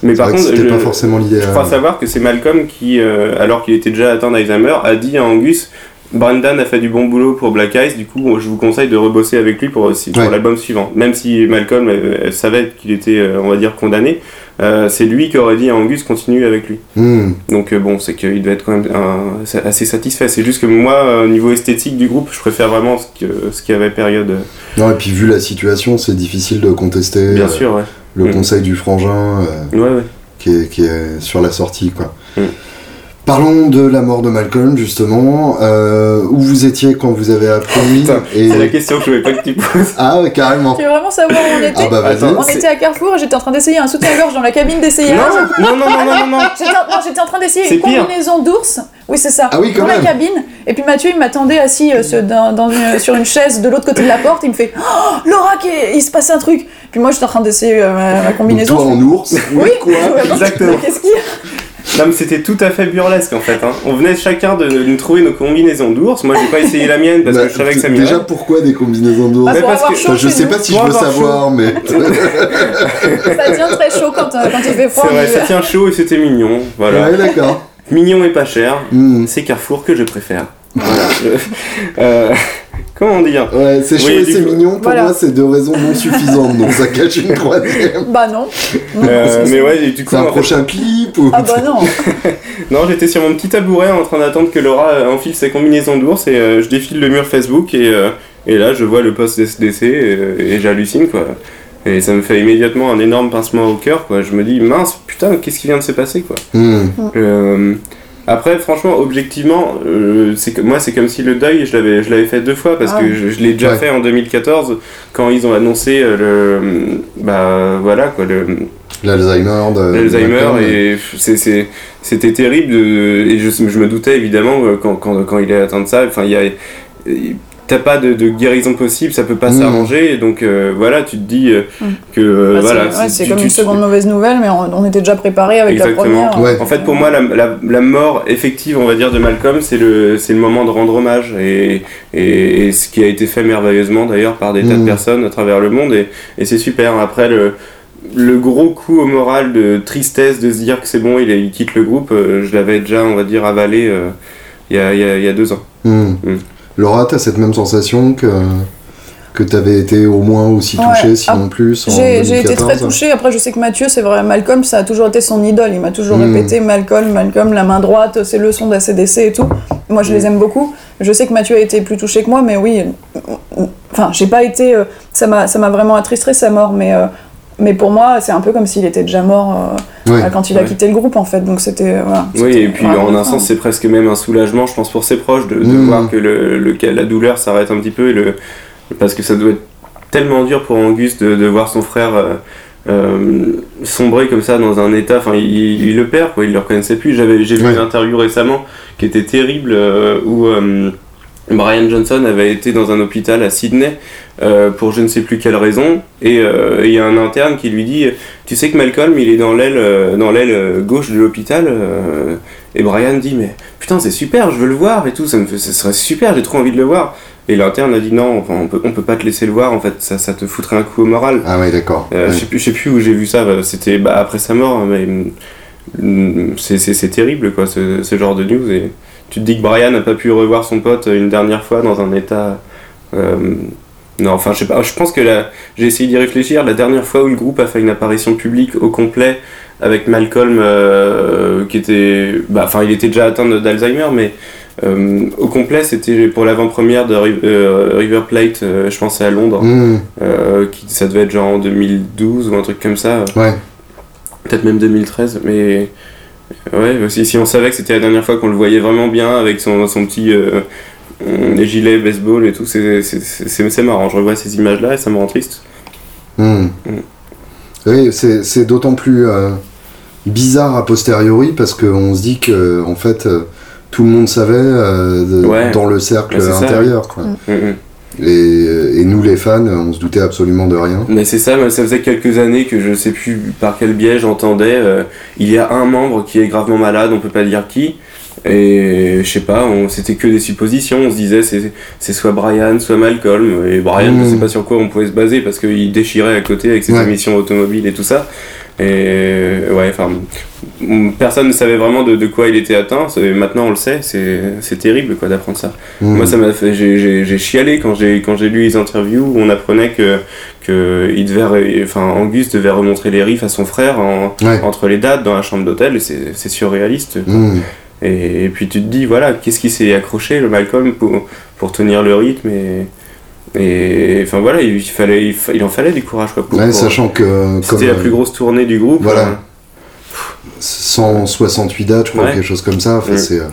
Mais par contre, c'était pas forcément l'idée. Je crois savoir que c'est Malcolm qui, euh, alors qu'il était déjà atteint d'Alzheimer, a dit à Angus Brendan a fait du bon boulot pour Black Eyes, du coup je vous conseille de rebosser avec lui pour, pour l'album suivant. Même si Malcolm euh, savait qu'il était, euh, on va dire, condamné, euh, c'est lui qui aurait dit à Angus continue avec lui. Hmm. Donc bon, c'est qu'il doit être quand même assez satisfait. C'est juste que moi, au niveau esthétique du groupe, je préfère vraiment ce qu'il ce y avait période. Non, et puis vu la situation, c'est difficile de contester Bien sûr, ouais. le hmm. conseil du frangin ouais, ouais. Qui, est, qui, est, sur la sortie. quoi. Hmm. Parlons de la mort de Malcolm, justement. Euh, où vous étiez quand vous avez appris et... C'est la question que je voulais pas que tu poses. Ah ouais, carrément. Tu veux vraiment savoir où on était ah bah, On était à Carrefour et j'étais en train d'essayer un soutien-gorge dans la cabine d'essayage. Non, non, non, non, non, non. [LAUGHS] J'étais en, train d'essayer une combinaison d'ours. Oui, c'est ça. Ah oui, quand dans la cabine. Et puis Mathieu, il m'attendait assis euh, dans, sur une chaise de l'autre côté de la porte. Il me fait oh, Laura, il se passe un truc. Puis moi, j'étais en train d'essayer euh, ma, combinaison. toi en ours Oui, quoi [LAUGHS] Exactement. Qu'est-ce qu'il y a? Non, mais c'était tout à fait burlesque en fait. Hein. On venait chacun de, nous trouver nos combinaisons d'ours. Moi, j'ai pas essayé la mienne parce que je savais que ça m'irait. Déjà, pourquoi des combinaisons d'ours parce que Je sais pas si je veux savoir, mais. [LAUGHS] [LAUGHS] ça tient très chaud quand, euh, quand il fait froid. C'est vrai, ça tient chaud et c'était mignon. Voilà. Ouais, d'accord. Mignon et pas cher. Hmm. C'est Carrefour que je préfère. [LAUGHS] Voilà. euh, Comment dire Ouais, c'est chaud et c'est mignon, pour moi, c'est deux raisons non suffisantes, donc ça cache une troisième. Bah non. Euh, mais ouais, du coup. C'est un prochain clip ou... Ah bah non [LAUGHS] Non, j'étais sur mon petit tabouret en train d'attendre que Laura enfile ses combinaisons d'ours et euh, je défile le mur Facebook et, euh, et là je vois le post SDC et, j'hallucine quoi. Et ça me fait immédiatement un énorme pincement au cœur quoi. Je me dis mince, putain, qu'est-ce qui vient de se passer quoi. Hmm. Après, franchement, objectivement, euh, c'est moi, c'est comme si le deuil, je l'avais, je l'avais fait deux fois parce ah. que je, l'ai déjà fait en 2014 quand ils ont annoncé euh, le, bah voilà quoi, le l'Alzheimer l'Alzheimer et c'est, c'était terrible et je, je, me doutais évidemment euh, quand, quand, quand il est atteint de ça. Enfin, il y a t'as pas de, guérison possible, ça peut pas mmh. s'arranger, donc euh, voilà, tu te dis euh, mmh. que euh, bah, voilà. C'est comme une seconde mauvaise nouvelle, mais on, était déjà préparé avec la première. En fait, pour moi, la, mort effective, on va dire, de Malcolm, c'est le, le moment de rendre hommage, et, et, ce qui a été fait merveilleusement d'ailleurs par des tas de mmh. personnes à travers le monde, et, et c'est super. Après, le, le gros coup au moral de tristesse de se dire que c'est bon, il, il, quitte le groupe, je l'avais déjà, on va dire, avalé il y, a, y, y, a, deux ans. Laura, tu as cette même sensation que, que tu avais été au moins aussi touchée, sinon plus J'ai été très touchée. Après, je sais que Mathieu, c'est vrai, Malcolm, ça a toujours été son idole. Il m'a toujours hmm. répété Malcolm, Malcolm, la main droite, ses leçons d'ACDC et tout. Moi, je les aime beaucoup. Je sais que Mathieu a été plus touché que moi, mais oui. Enfin, j'ai pas été. Euh, ça m'a vraiment attristé sa mort, mais euh, mais pour moi, c'est un peu comme s'il était déjà mort euh, quand il a quitté le groupe, en fait. Donc c'était. oui, et puis en un sens, c'est presque même un soulagement, je pense, pour ses proches, de, mm. voir que le, la douleur s'arrête un petit peu. Et le, parce que ça doit être tellement dur pour Angus de, de voir son frère. Euh, euh, sombrer comme ça dans un état, enfin il, le perd quoi, il le reconnaissait plus. J'avais j'ai vu une interview récemment qui était terrible où Brian Johnson avait été dans un hôpital à Sydney pour je ne sais plus quelle raison et il y a un interne qui lui dit tu sais que Malcolm il est dans l'aile dans l'aile gauche de l'hôpital et Brian dit mais putain c'est super je veux le voir et tout ça me fait, ça serait super j'ai trop envie de le voir et l'interne a dit non, enfin, on peut, on peut pas te laisser le voir, en fait, ça, ça te foutrait un coup au moral. Ah ouais, d'accord. Je, sais plus, je sais plus où j'ai vu ça, c'était bah, après sa mort, mais mm, c'est terrible, quoi, ce, ce, genre de news. Et tu te dis que Brian n'a pas pu revoir son pote une dernière fois dans un état. Euh, non, enfin, je sais pas, je pense que j'ai essayé d'y réfléchir. La dernière fois où le groupe a fait une apparition publique au complet avec Malcolm, euh, qui était. Bah, enfin, il était déjà atteint d'Alzheimer, mais euh, au complet, c'était pour l'avant-première de River Plate, je pensais à Londres. Hmm. qui, ça devait être genre en 2012 ou un truc comme ça. Ouais. Peut-être même 2013, mais. Ouais, si, si on savait que c'était la dernière fois qu'on le voyait vraiment bien avec son, son petit gilet baseball et tout, c'est marrant. Je revois ces images-là et ça me rend triste. Hmm. Hmm. Oui, c'est d'autant plus bizarre a posteriori parce qu'on se dit que, en fait tout le monde savait euh, dans le cercle intérieur. Quoi. Mm. Mm, mm. Et, et, nous, les fans, on se doutait absolument de rien. Mais c'est ça, ça faisait quelques années que je sais plus par quel biais j'entendais. Euh, il y a un membre qui est gravement malade, on peut pas dire qui. Et je sais pas, c'était que des suppositions. On se disait c'est soit Brian, soit Malcolm. Et Brian, je sais pas sur quoi on pouvait se baser parce qu'il déchirait à côté avec ses émissions automobiles et tout ça. Et ouais, enfin, personne ne savait vraiment de, de, quoi il était atteint. Maintenant, on le sait. C'est terrible quoi d'apprendre ça. Mmh. Moi, ça m'a fait. J'ai chialé quand j'ai quand j'ai lu les interviews où on apprenait que que il devait, enfin, Angus devait remontrer les riffs à son frère entre les dates dans la chambre d'hôtel. C'est surréaliste. Mmh. Et, puis tu te dis voilà, qu'est-ce qui s'est accroché le Malcolm pour pour tenir le rythme et et enfin voilà, il, fallait, il, en fallait du courage quoi. Pour, sachant que c'était la plus grosse tournée du groupe. Voilà. 168 dates, je crois, quelque chose comme ça. Enfin, mm.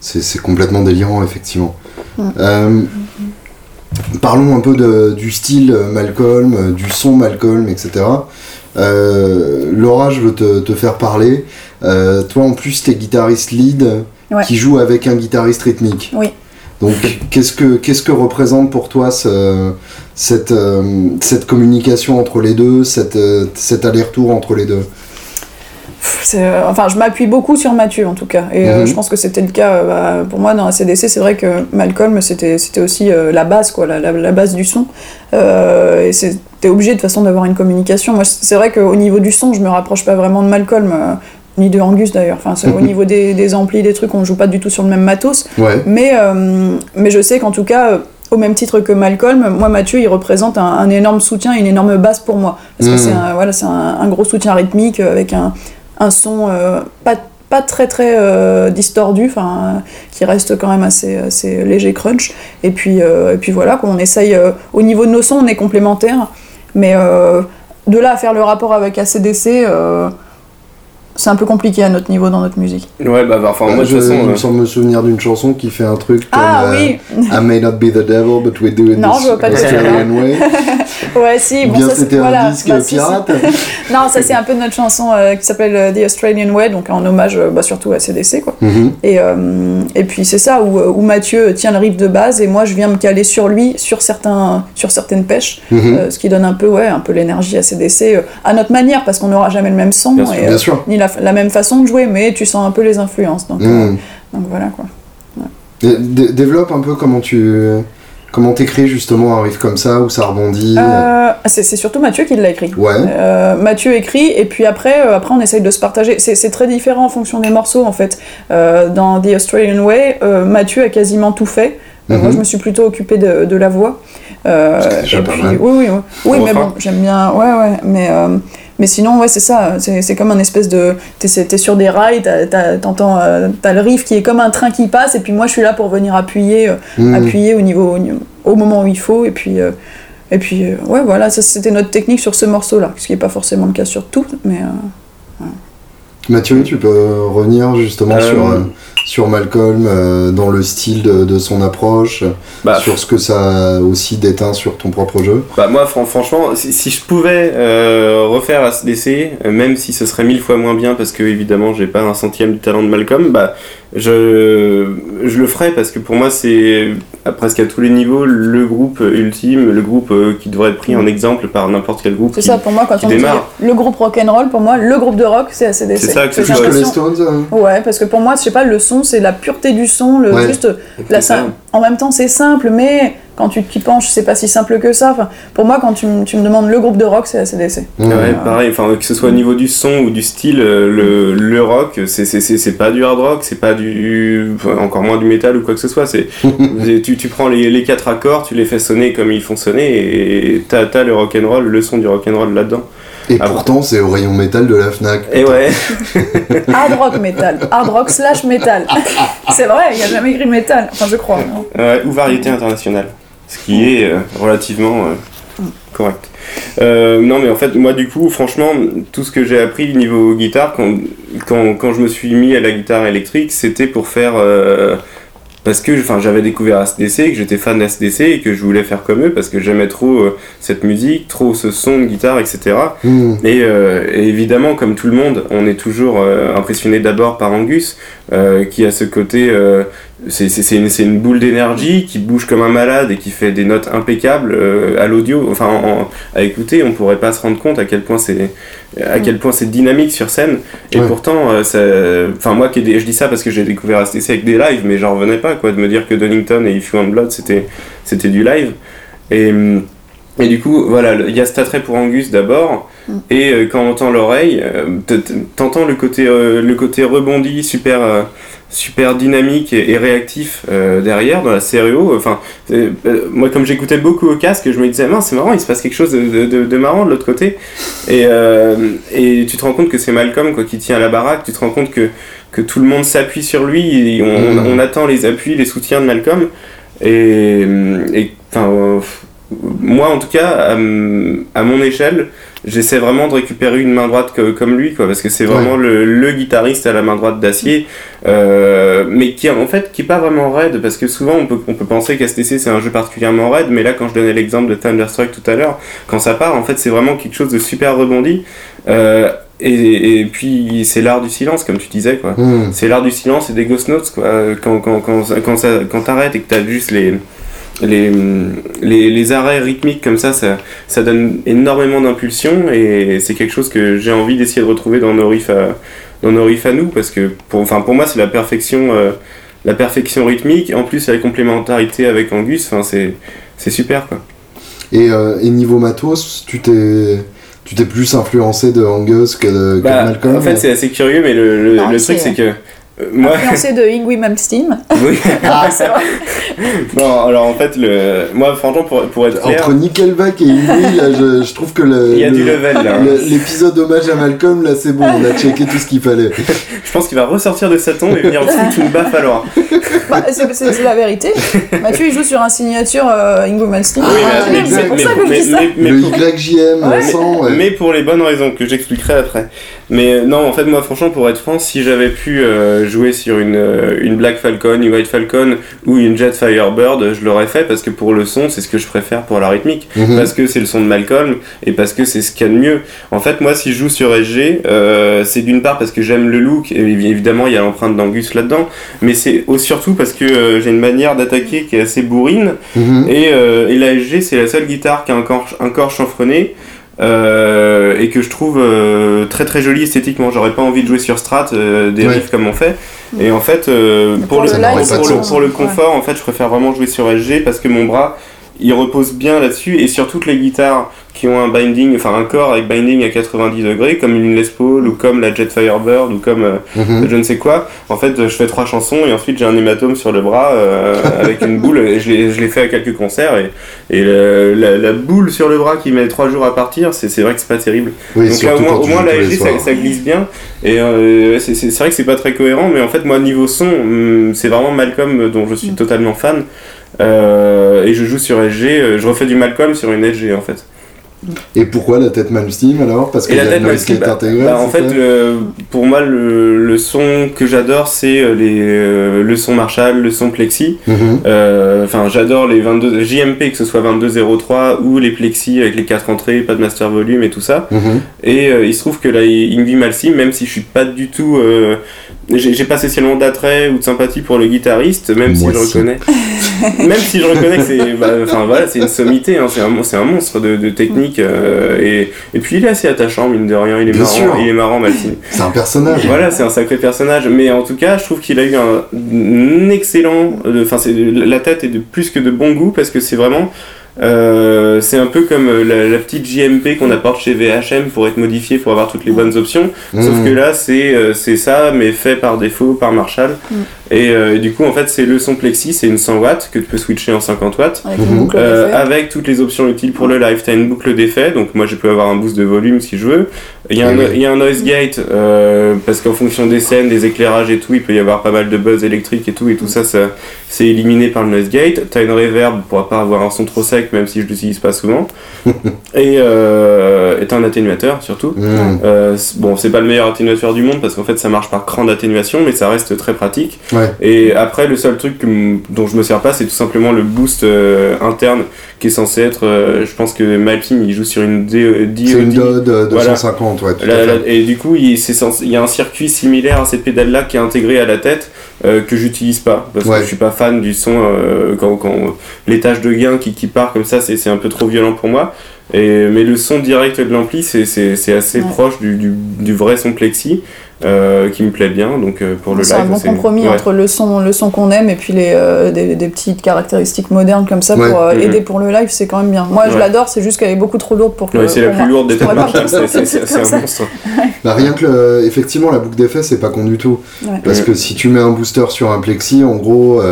c'est complètement délirant, effectivement. Euh, parlons un peu de, du style Malcolm, du son Malcolm, etc. Euh, Laura, je veux te, te faire parler. Euh, toi, en plus, t'es guitariste lead qui joue avec un guitariste rythmique. Oui. Donc, qu'est-ce que, qu'est-ce que représente pour toi ce, cette, euh, cette communication entre les deux, cette, euh, cet aller-retour entre les deux? Euh, enfin, je m'appuie beaucoup sur Mathieu en tout cas, et mhm. je pense que c'était le cas bah, pour moi dans la CDC. C'est vrai que Malcolm c'était c'était aussi la base quoi, la, la, base du son, et c'était obligé de façon d'avoir une communication. Moi, c'est vrai qu'au niveau du son, je me rapproche pas vraiment de Malcolm ni de Angus d'ailleurs. Enfin, au [LAUGHS] niveau des, des, amplis, des trucs, on joue pas du tout sur le même matos. Mais, euh, mais je sais qu'en tout cas, euh, au même titre que Malcolm, moi Mathieu, il représente un, énorme soutien, une énorme base pour moi. Parce que c'est un, voilà, un, un, gros soutien rythmique euh, avec un, un son pas, pas très très distordu, enfin, qui reste quand même assez, assez léger crunch. Et puis, et puis voilà, on essaye, au niveau de nos sons, on est complémentaires. Mais de là à faire le rapport avec ACDC c'est un peu compliqué à notre niveau dans notre musique. Ouais, bah, bah enfin, moi, je, façon, Il me semble me souvenir d'une chanson qui fait un truc ah, comme. Ah oui I may not be the devil, but we do it non, this Australian way. [LAUGHS] ouais, si. Bon, Bien, c'était un disque bah, pirate. [LAUGHS] non, ça, c'est un peu notre chanson euh, qui s'appelle euh, The Australian Way, donc en hommage bah, surtout à CDC, quoi. Mm-hmm. et, euh, et puis, c'est ça, où, où, Mathieu tient le riff de base et moi, je viens me caler sur lui, sur, certains, sur certaines pêches, mm-hmm. ce qui donne un peu, ouais, un peu l'énergie à CDC, à notre manière, parce qu'on n'aura jamais le même son. Bien, et, bien sûr. Ni la, la, même façon de jouer, mais tu sens un peu les influences. Donc, mm. donc voilà, quoi. Développe un peu comment tu Comment t'écris justement un riff comme ça où ça rebondit euh, c'est, surtout Mathieu qui l'a écrit. Ouais. Euh, Mathieu écrit et puis après, euh, après on essaye de se partager. C'est, très différent en fonction des morceaux en fait. dans The Australian Way, Mathieu a quasiment tout fait. Moi mhm. je me suis plutôt occupé de, de la voix. et puis, oui, oui, oui, oui mais bon, j'aime bien. Ouais, ouais, mais mais sinon, ouais, c'est ça. C'est comme un espèce de. T'es sur des rails, t'entends. Euh, t'as le riff qui est comme un train qui passe, et puis moi je suis là pour venir appuyer, euh, mmh. appuyer au, niveau, au moment où il faut, et puis. Euh, et puis, ouais, voilà, ça c'était notre technique sur ce morceau-là, ce qui n'est pas forcément le cas sur tout, mais. Mathieu, tu peux revenir justement sur, sur Malcolm, euh, dans le style de, son approche, bah, sur ce que ça a aussi déteint sur ton propre jeu Bah moi franchement, si, je pouvais euh, refaire ACDC, même si ce serait mille fois moins bien parce que évidemment j'ai pas un centième du talent de Malcolm, bah je, je le ferais parce que pour moi c'est presque à tous les niveaux le groupe ultime, le groupe euh, qui devrait être pris en exemple par n'importe quel groupe. C'est ça pour moi quand on démarre. dit le groupe rock'n'roll, pour moi le groupe de rock c'est ACDC. C'est ça que c'est que les Stones. Hein. Ouais, parce que pour moi je sais pas le son c'est la pureté du son, le juste la, en même temps c'est simple mais quand tu t'y penches, c'est pas si simple que ça. Enfin, pour moi, quand tu, tu, me demandes le groupe de rock, c'est ACDC. Ouais, pareil, enfin, que ce soit au niveau du son ou du style, euh, le, le rock, c'est pas du hard rock, c'est pas du. encore moins du métal ou quoi que ce soit. [LAUGHS] C'est tu, tu prends les, les, quatre accords, tu les fais sonner comme ils font sonner et t'as as le rock'n'roll, le son du rock'n'roll là-dedans. Et pourtant, c'est au rayon métal de la Fnac. Et ouais. [LAUGHS] hard rock métal. Hard rock slash métal. [LAUGHS] c'est vrai, il n'y a jamais écrit métal. Enfin, je crois. Ouais, ou variété internationale ce qui est euh, relativement euh, correct. Euh, non, mais en fait, moi, du coup, franchement, tout ce que j'ai appris niveau guitare, quand, quand, quand, je me suis mis à la guitare électrique, c'était pour faire parce que enfin j'avais découvert ACDC, que j'étais fan d'ACDC et que je voulais faire comme eux parce que j'aimais trop euh, cette musique, trop ce son de guitare, etc. Hmm. Euh, et, évidemment, comme tout le monde, on est toujours euh, impressionné d'abord par Angus, qui a ce côté c'est une, une, boule d'énergie qui bouge comme un malade et qui fait des notes impeccables à l'audio. Enfin, à écouter, on pourrait pas se rendre compte à quel point c'est à quel point c'est dynamique sur scène. Et pourtant, enfin moi, qui je dis ça parce que j'ai découvert ACDC avec des lives, mais j'en revenais pas quoi, de me dire que Donington et If You Want Blood c'était, c'était du live. Et, et du coup, voilà, il y a cet attrait pour Angus d'abord, mm. Et euh, quand on entend l'oreille, euh, t'entends le côté, euh, le côté rebondi, super, super dynamique et, réactif derrière dans la stéréo. Enfin, moi, comme j'écoutais beaucoup au casque, je me disais, c'est marrant, il se passe quelque chose de, de, marrant de l'autre côté. Et, et tu te rends compte que c'est Malcolm quoi, qui tient la baraque, tu te rends compte que que tout le monde s'appuie sur lui et on, mm. on, attend les appuis, les soutiens de Malcolm. Et, et enfin, euh, moi en tout cas, à, mon échelle, j'essaie vraiment de récupérer une main droite comme lui, quoi, parce que c'est vraiment le, le, guitariste à la main droite d'acier, euh, mais qui en fait qui est pas vraiment raide, parce que souvent on peut, on peut penser qu'STC c'est un jeu particulièrement raide, mais là quand je donnais l'exemple de Thunderstruck tout à l'heure, quand ça part, en fait c'est vraiment quelque chose de super rebondi. Euh, et, et, puis c'est l'art du silence, comme tu disais, quoi. Hmm. C'est l'art du silence et des ghost notes, quoi. Quand, quand, quand, quand, ça, quand t'arrêtes et que t'as juste les, les, les, les, arrêts rythmiques comme ça, ça, ça donne énormément d'impulsion et c'est quelque chose que j'ai envie d'essayer de retrouver dans nos riffs à, dans nos riffs à nous, parce que pour, enfin, pour moi c'est la perfection, euh, la perfection rythmique, en plus la complémentarité avec Angus, enfin, c'est super, quoi. Et, euh, et niveau matos, tu t'es tu t'es plus influencé de Angus que de, bah, Malcolm En fait, c'est assez curieux, mais le, le, truc, c'est que moi... Influencé de Ingui Malmsteen. Oui. [LAUGHS] ah, c'est vrai. non, alors en fait, le... moi, franchement, pour, pour être clair... Entre Nickelback et Ingui, là, je, je, trouve que le, Il y a du level, là. Hein. L'épisode hommage à Malcolm, là, c'est bon, on a checké tout ce qu'il fallait. je pense qu'il va ressortir de sa tombe et venir foutre une baffe alors. Bah, c'est la vérité. Mathieu, il joue sur un signature euh, Ingui Malmsteen. Oui, mais, c'est pour ça que je dis ça. le YJM, ouais. sans, ouais. Mais pour les bonnes raisons que j'expliquerai après. Mais euh, non, en fait, moi, franchement, pour être franc, si j'avais pu euh, jouer sur une, euh, une Black Falcon, une White Falcon ou une Jet Firebird, je l'aurais fait parce que pour le son, c'est ce que je préfère pour la rythmique. Mhm. Parce que c'est le son de Malcolm et parce que c'est ce qu'il y a de mieux. En fait, moi, si je joue sur SG, c'est d'une part parce que j'aime le look et évidemment, il y a l'empreinte d'Angus là-dedans, mais c'est surtout parce que j'ai une manière d'attaquer qui est assez bourrine mhm. et, et, la SG, c'est la seule guitare qui a un corps, un corps chanfrené. Euh, et que je trouve euh, très très joli esthétiquement. J'aurais pas envie de jouer sur Strat euh, des riffs comme on fait. Et en fait, pour, le, pour, le, confort, en fait, je préfère vraiment jouer sur SG parce que mon bras il repose bien là-dessus et sur toutes les guitares qui ont un binding, enfin un corps avec binding à 90 degrés, comme une Les Paul ou comme la Jet Firebird ou comme euh, mhm. je ne sais quoi. En fait, je fais trois chansons et ensuite j'ai un hématome sur le bras euh, avec une boule et je l'ai fait à quelques concerts et, et la, boule sur le bras qui met trois jours à partir, c'est vrai que c'est pas terrible. Donc là, au moins, au moins la LG ça, ça, glisse bien et euh, c'est vrai que c'est pas très cohérent, mais en fait, moi, niveau son, hmm, c'est vraiment Malcolm dont je suis mm. totalement fan. Et je joue sur SG, je refais du Malcolm sur une SG en fait. Et pourquoi la tête Malmsteen alors? Parce que la tête Malmsteen, bah, bah, en fait, pour moi, le, son que j'adore, c'est euh, les euh, le son Marshall, le son Plexi. Mhm. Euh, enfin, j'adore les 22 JMP, que ce soit 2203 ou les Plexi avec les 4 entrées, pas de master volume et tout ça. Mhm. Et il se trouve que la Ingvi Malmsteen, même si je suis pas du tout j'ai pas spécialement d'attrait ou de sympathie pour le guitariste, même si je reconnais. [LAUGHS] même si je reconnais que c'est, bah, enfin voilà, c'est une sommité, hein, c'est un, un, monstre de, de technique euh, et, et, puis il est assez attachant mine de rien, il est marrant, il est marrant C'est un personnage. Voilà, c'est un sacré personnage, mais en tout cas, je trouve qu'il a eu un, excellent, enfin la tête est de plus que de bon goût parce que c'est vraiment euh, c'est un peu comme euh, la, petite JMP qu'on apporte chez VHM pour être modifié pour avoir toutes les bonnes options. Sauf mmh. que là, c'est c'est ça, mais fait par défaut par Marshall. Mmh. Euh, et, du coup, en fait, c'est le son Plexi, c'est une 100 watts que tu peux switcher en 50 watts. Avec, toutes les options utiles pour le live. Tu as une boucle d'effet, donc moi je peux avoir un boost de volume si je veux. Il y a, un, il y a un noise gate, parce qu'en fonction des scènes, des éclairages et tout, il peut y avoir pas mal de buzz électrique et tout, et tout ça, ça c'est éliminé par le noise gate. Tu as une reverb pour pas avoir un son trop sec, même si je l'utilise pas souvent. [LAUGHS] et euh, un atténuateur surtout. Mm. Euh, bon, c'est pas le meilleur atténuateur du monde parce qu'en fait ça marche par cran d'atténuation, mais ça reste très pratique. Et après, le seul truc dont je me sers pas, c'est tout simplement le boost euh, interne qui est censé être. Euh, je pense que Malpin il joue sur une D. c'est une de 250, ouais. et du coup, il, il y a un circuit similaire à cette pédale là qui est intégré à la tête. que j'utilise pas parce que je suis pas fan du son quand, quand les tâches de gain qui, qui part comme ça c'est un peu trop violent pour moi et, mais le son direct de l'ampli, c'est assez proche du, du, du, vrai son plexi. Euh, qui me plaît bien. Donc euh, pour le live c'est un bon compromis entre le son le son qu'on aime et puis les euh, des, des, petites caractéristiques modernes comme ça pour mm-hmm. aider pour le live c'est quand même bien. Moi je l'adore c'est juste qu'elle est beaucoup trop lourde pour que c'est la plus lourde des c'est un monstre. Bah, rien que effectivement la boucle d'effet c'est pas con du tout. Parce que si tu mets un booster sur un plexi en gros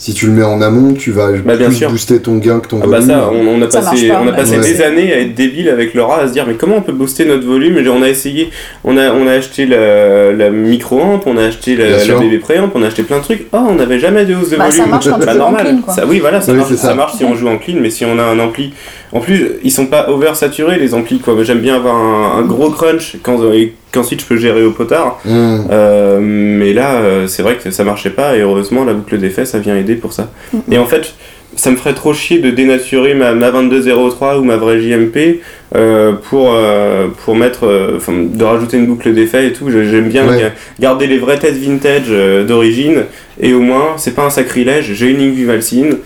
si tu le mets en amont, tu vas bah, plus booster ton gain que ton ah volume. Bah ça, on, a passé, on a passé des années à être débile avec Laura, à se dire mais comment on peut booster notre volume? On a essayé, on a, on a acheté la, la micro-amp, on a acheté la, la bébé préamp, on a acheté plein de trucs. Oh, on n'avait jamais de hausse de bah, volume. Ça marche quand pas normal. Clean, quoi. Ça, oui, voilà, ça, marche, ça. marche si on joue en clean, mais si on a un ampli. En plus, ils sont pas over-saturés les amplis, quoi. J'aime bien avoir un, un, gros crunch quand, qu'ensuite je peux gérer au potard. Mm. Euh, mais là, euh, c'est vrai que ça marchait pas et heureusement la boucle d'effet ça vient aider pour ça. Mm. Et en fait, ça me ferait trop chier de dénaturer ma, ma 2203 ou ma vraie JMP euh, pour, pour mettre, de rajouter une boucle d'effet et tout. J'aime bien garder les vraies têtes vintage d'origine et au moins, c'est pas un sacrilège, j'ai une Ingvi Valsine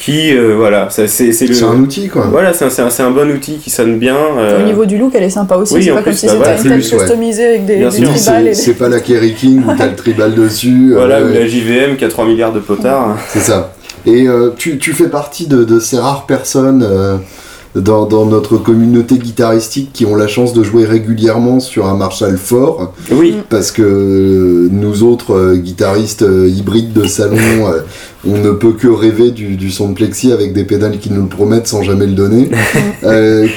qui euh, voilà c'est c'est un outil quoi. Voilà c'est un, un, bon outil qui sonne bien euh. au niveau du look elle est sympa aussi c'est pas comme si bah c'était une tête customisée avec des, des tribales c'est pas la Kerry King où t'as le tribal dessus voilà euh, ou la JVM qui a 3 milliards de potards. C'est ça. Et tu, tu, fais partie de, de ces rares personnes dans, dans, notre communauté guitaristique qui ont la chance de jouer régulièrement sur un Marshall fort. Oui. Parce que nous autres euh, guitaristes euh, hybrides de salon, euh, on ne peut que rêver du, du, son de plexi avec des pédales qui nous le promettent sans jamais le donner. [LAUGHS]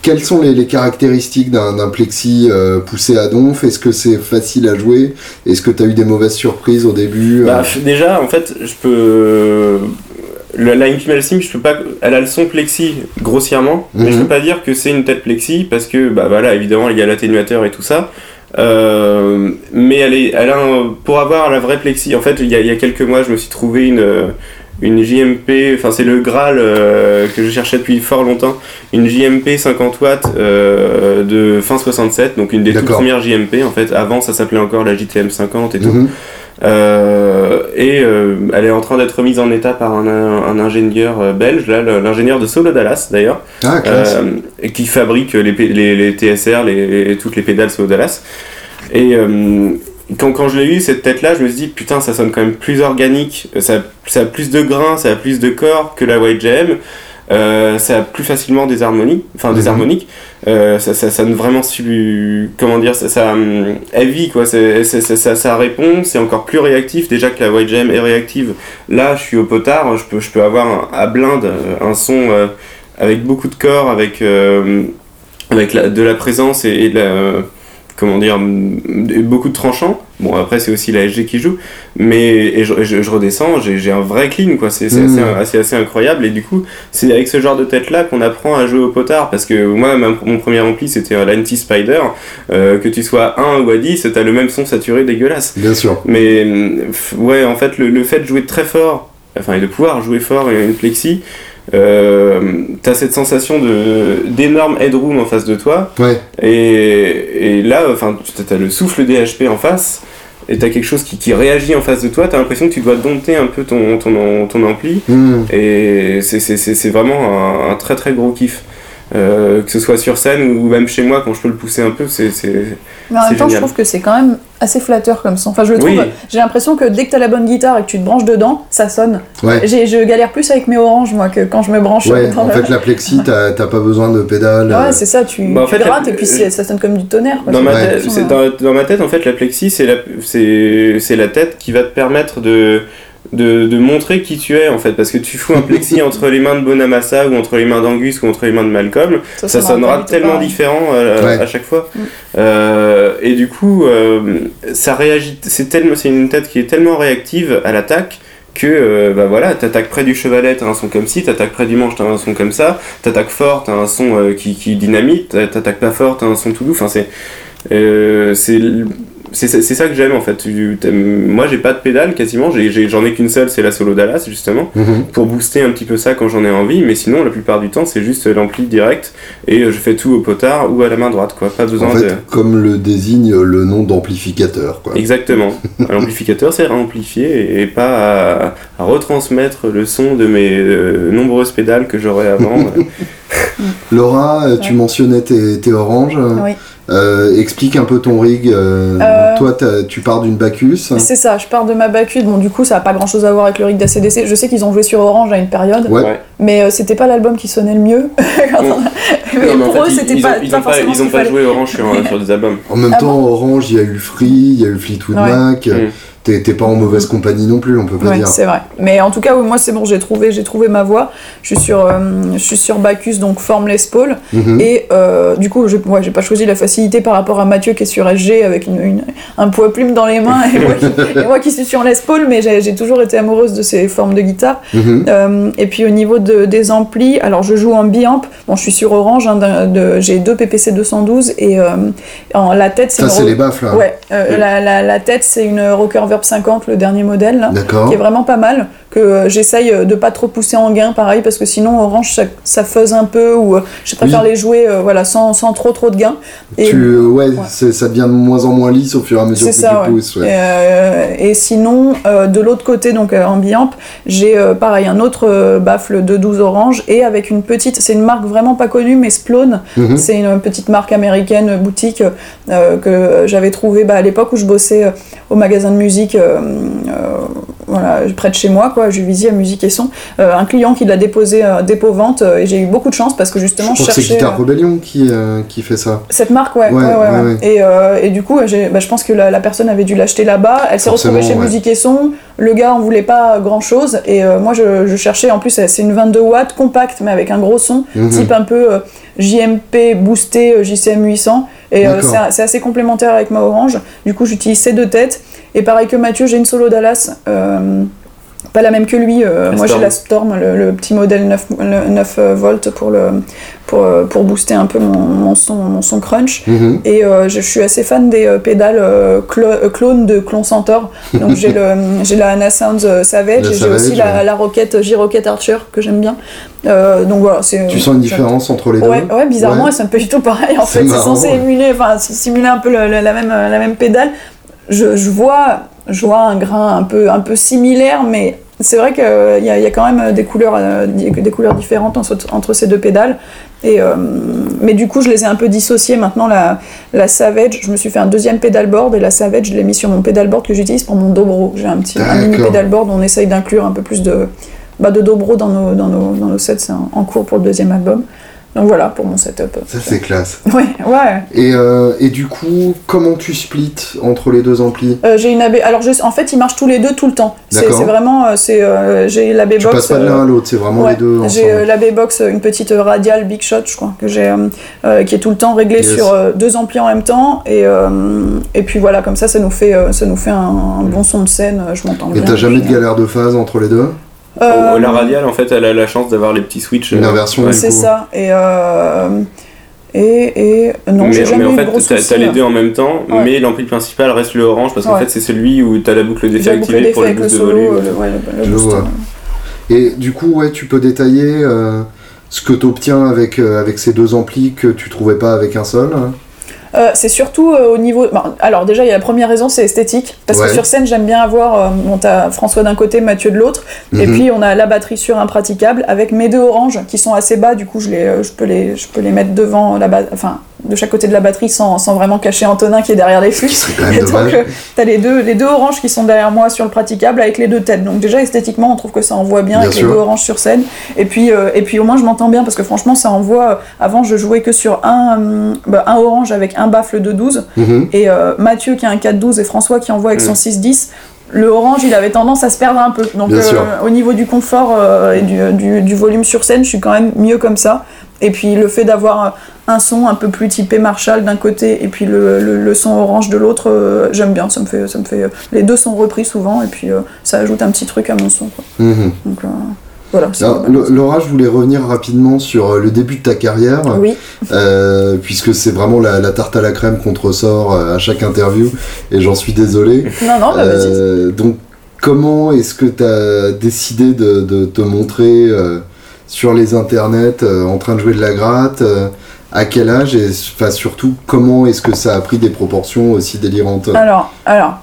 quelles sont les, les caractéristiques d'un plexi poussé à donf? Est-ce que c'est facile à jouer? Est-ce que tu as eu des mauvaises surprises au début bah, Déjà, en fait, je peux la, la je peux pas. Elle a le son plexi grossièrement, mais je mhm. peux pas dire que c'est une tête plexi parce que, bah voilà, évidemment, il y a l'atténuateur et tout ça. Euh, mais elle est, elle a pour avoir la vraie plexi, en fait, il y, a, il y, a, quelques mois, je me suis trouvé une, une JMP, enfin, c'est le Graal euh, que je cherchais depuis fort longtemps, une JMP 50 watts euh, de fin 67, donc une des toutes premières JMP, en fait. Avant, ça s'appelait encore la JTM 50 et tout. Mhm. Euh, et euh, elle est en train d'être mise en état par un, un ingénieur euh, belge, là, l'ingénieur de Solo Dallas d'ailleurs, ah, qui fabrique les, les, les TSR, les, toutes les pédales Solo Dallas. Et quand, quand je l'ai eu, cette tête-là, je me suis dit, putain, ça sonne quand même plus organique, ça, ça a plus de grains, ça a plus de corps que la Jam. Euh, ça a plus facilement des harmonies, enfin des mhm. harmoniques. Euh, ça, ça, ça vraiment su, comment dire, ça, ça heavy quoi. ça, ça, répond, c'est encore plus réactif. Déjà que la White Jam est réactive. Là, je suis au potard, je peux, je peux avoir à blinde un son euh, avec beaucoup de corps, avec avec la, de la présence et, de la comment dire, beaucoup de tranchants. Bon, après, c'est aussi la SG qui joue. Mais et je, redescends, j'ai un vrai clean, quoi. C'est mmh. assez, assez, incroyable. Et du coup, c'est avec ce genre de tête-là qu'on apprend à jouer au potard. Parce que moi, mon premier ampli, c'était un Spider. Euh, que tu sois 1 ou à 10, t'as le même son saturé dégueulasse. Bien sûr. Mais ouais, en fait, le, le fait de jouer très fort, enfin, et de pouvoir jouer fort et une plexi, euh, t'as cette sensation de d'énorme headroom en face de toi. Ouais. Et, et là, enfin, t'as le souffle DHP en face. Et t'as quelque chose qui, qui, réagit en face de toi, t'as l'impression que tu dois dompter un peu ton, ton, ton ampli. Hmm. Et c'est vraiment un, très très gros kiff. Euh, que ce soit sur scène ou même chez moi quand je peux le pousser un peu, c'est. Mais en même temps, je trouve que c'est quand même assez flatteur comme son. Enfin, je le trouve. J'ai l'impression que dès que t'as la bonne guitare et que tu te branches dedans, ça sonne. Ouais. Je galère plus avec mes oranges, moi, que quand je me branche. Ouais, en fait, la plexi, [LAUGHS] t'as pas besoin de pédale. Ouais, euh. c'est ça, tu, bah, grattes et puis ça sonne comme du tonnerre. Dans, ma tête, dans, dans, ma tête, en fait, la plexi, c'est la, la tête qui va te permettre de de, de, montrer qui tu es en fait parce que tu fous un plexi [LAUGHS] entre les mains de Bonamassa ou entre les mains d'Angus ou entre les mains de Malcolm. Ça, sonnera tellement différent euh, à chaque fois. Mm. euh, et du coup euh, ça réagit c'est tellement c'est une tête qui est tellement réactive à l'attaque que bah voilà t'attaques près du chevalet t'as un son comme ci t'attaques près du manche t'as un son comme ça. T'attaques fort t'as un son qui, qui dynamite. T'attaques pas fort t'as un son tout doux. Enfin c'est c'est c'est ça que j'aime en fait. Moi j'ai pas de pédale quasiment, j'en ai, qu'une seule, c'est la solo Dallas justement, mhm. pour booster un petit peu ça quand j'en ai envie, mais sinon la plupart du temps c'est juste l'ampli direct et je fais tout au potard ou à la main droite quoi, pas besoin en fait, Comme le désigne le nom d'amplificateur quoi. Exactement. [LAUGHS] L'amplificateur c'est à amplifier et, pas à, retransmettre le son de mes euh, nombreuses pédales que j'aurais avant. [LAUGHS] Laura, tu mentionnais tes, tes oranges. Oui. Euh, explique un peu ton rig. Euh, euh, toi, tu pars d'une Bacchus. C'est ça, je pars de ma Bacchus. Bon, du coup, ça n'a pas grand chose à voir avec le rig d'ACDC. Je sais qu'ils ont joué sur Orange à une période, ouais. mais c'était pas l'album qui sonnait le mieux. [LAUGHS] mais pour eux, c'était pas, ils, pas, ils ont pas joué Orange sur, sur, des albums. En même ah temps, Orange, il y a eu Free, il y a eu Fleetwood Mac. Mm t'es pas en mauvaise compagnie non plus, on peut pas dire. c'est vrai. Mais en tout cas, moi c'est bon, j'ai trouvé, j'ai trouvé ma voie. Je suis sur, euh, je suis sur Bacchus, donc forme Les Paul. Mhm. Et euh, du coup, j'ai ouais, pas choisi la facilité par rapport à Mathieu qui est sur SG avec une, un poids plume dans les mains et moi, qui, [LAUGHS] suis sur Les Paul, mais j'ai toujours été amoureuse de ces formes de guitare. Mhm. Euh, et puis au niveau de, des amplis, alors je joue en biamp. Bon, je suis sur Orange, hein, j'ai deux PPC 212 et en, la tête c'est. Ça, c'est les baffles. Là. Ouais, la, la, la, tête c'est une Rocker Verb 50, le dernier modèle, qui est vraiment pas mal que euh, j'essaye euh, de pas trop pousser en gain, pareil, parce que sinon Orange ça, ça fuzz un peu ou euh, je préfère les jouer voilà, sans, sans, trop trop de gain. Et, tu, ouais, ça devient de moins en moins lisse au fur et à mesure que ça, tu pousses. Et, sinon, de l'autre côté, donc en Biamp, j'ai pareil un autre baffle de 12 Orange et avec une petite, c'est une marque vraiment pas connue, mais Splone, mhm. c'est une petite marque américaine boutique que j'avais trouvée bah, à l'époque où je bossais au magasin de musique voilà, près de chez moi, quoi, je visite à musique et son. Euh, un client qui l'a déposé euh, dépôt vente euh, et j'ai eu beaucoup de chance parce que justement je, je cherchais. C'est Guitar Rebellion qui, qui fait ça. Cette marque, ouais. ouais, ouais, et, et, du coup, bah, je pense que la, personne avait dû l'acheter là-bas. Elle s'est retrouvée chez Musique et Son. Le gars en voulait pas grand chose et moi je, cherchais. En plus, c'est une 22 watts compacte mais avec un gros son, mhm. type un peu JMP boosté JCM 800. Et c'est assez complémentaire avec ma Orange. Du coup, j'utilise ces deux têtes. Et pareil que Mathieu, j'ai une solo Dallas. Euh, pas la même que lui. Euh, moi, j'ai la Storm, le, petit modèle 9, 9 euh, volts pour, le, pour, pour booster un peu mon, son, mon son crunch. Mhm. Et je, suis assez fan des pédales clones de Clon Centaur. [LAUGHS] Donc, j'ai la Anna Sounds Savage et j'ai aussi la, la Rocket, J-Rocket Archer que j'aime bien. donc voilà, Tu sens une différence entre les deux Ouais, ouais bizarrement, ouais. c'est un peu du tout pareil. En fait, c'est censé émuler, enfin, simuler un peu la, même, la même pédale je, vois, je vois un grain un peu, un peu similaire, mais c'est vrai qu'il y, a, y a quand même des couleurs, euh, des couleurs différentes entre, ces deux pédales. Et, euh, mais du coup, je les ai un peu dissociées. Maintenant, la, la Savage, je me suis fait un deuxième pedalboard et la Savage, je l'ai mis sur mon pedalboard que j'utilise pour mon dobro. J'ai un petit un mini pedalboard où on essaye d'inclure un peu plus de, bah, de dobro dans nos, dans nos, dans nos sets. C'est en cours pour le deuxième album. Donc voilà pour mon setup. Ça c'est classe. [LAUGHS] Ouais, ouais. Et, euh, et, du coup, comment tu splits entre les deux amplis euh, J'ai une AB. Alors je... en fait, ils marchent tous les deux tout le temps. C'est vraiment, euh, c'est j'ai l'AB box. Tu passes pas de l'un à l'autre, c'est vraiment les deux. J'ai l'AB box, une petite radiale Big Shot, je crois, que j'ai, qui est tout le temps réglée sur deux amplis en même temps. Et, et puis voilà, comme ça, ça nous fait, ça nous fait un, bon son de scène. Je m'entends bien. Et t'as jamais de galère de phase entre les deux euh, la radiale, en fait, elle a la chance d'avoir les petits switches. Une inversion, C'est ça. Et, euh, et, et non, j'ai jamais mais en fait, t'as les deux en même temps, mais l'ampli principal reste le orange parce qu'en fait, c'est celui où t'as la boucle d'effet activée pour les boosts de volume. Vois. Et du coup, ouais, tu peux détailler euh, ce que tu obtiens avec, avec ces deux amplis que tu trouvais pas avec un seul hein? Euh, c'est surtout euh, au niveau. alors, déjà, il y a la première raison, c'est esthétique. Parce que sur scène, j'aime bien avoir. Euh, bon, t'as François d'un côté, Mathieu de l'autre. Et mhm. puis, on a la batterie sur impraticable avec mes deux oranges qui sont assez bas. Du coup, je, les, je, peux, les, je peux les mettre devant la Enfin, de chaque côté de la batterie sans, sans, vraiment cacher Antonin qui est derrière les flux. [LAUGHS] Et donc, euh, tu as les deux, les deux oranges qui sont derrière moi sur le praticable avec les deux têtes. Donc, déjà, esthétiquement, on trouve que ça envoie bien, avec les deux oranges sur scène. Et puis, euh, et puis au moins, je m'entends bien parce que franchement, ça envoie. Euh, avant, je jouais que sur un, bah, un orange avec un baffle de 12. Mhm. Et Mathieu qui a un 4-12 et François qui envoie avec son 6-10 mhm. le orange, il avait tendance à se perdre un peu. Donc, au niveau du confort et du, du, du, volume sur scène, je suis quand même mieux comme ça. Et puis le fait d'avoir un son un peu plus typé Marshall d'un côté et puis le, le, son orange de l'autre, euh, j'aime bien. Ça me fait, ça me fait. Les deux sont repris souvent et puis euh, ça ajoute un petit truc à mon son. Quoi. Mhm. Donc, euh, voilà, Laura, je voulais revenir rapidement sur le début de ta carrière, oui. puisque c'est vraiment la, tarte à la crème qu'on te ressort à chaque interview, et j'en suis désolé. Non, non, bah, vas-y. Donc, comment est-ce que tu as décidé de, de te montrer sur les internets en train de jouer de la gratte à quel âge et enfin, surtout comment est-ce que ça a pris des proportions aussi délirantes? Alors, alors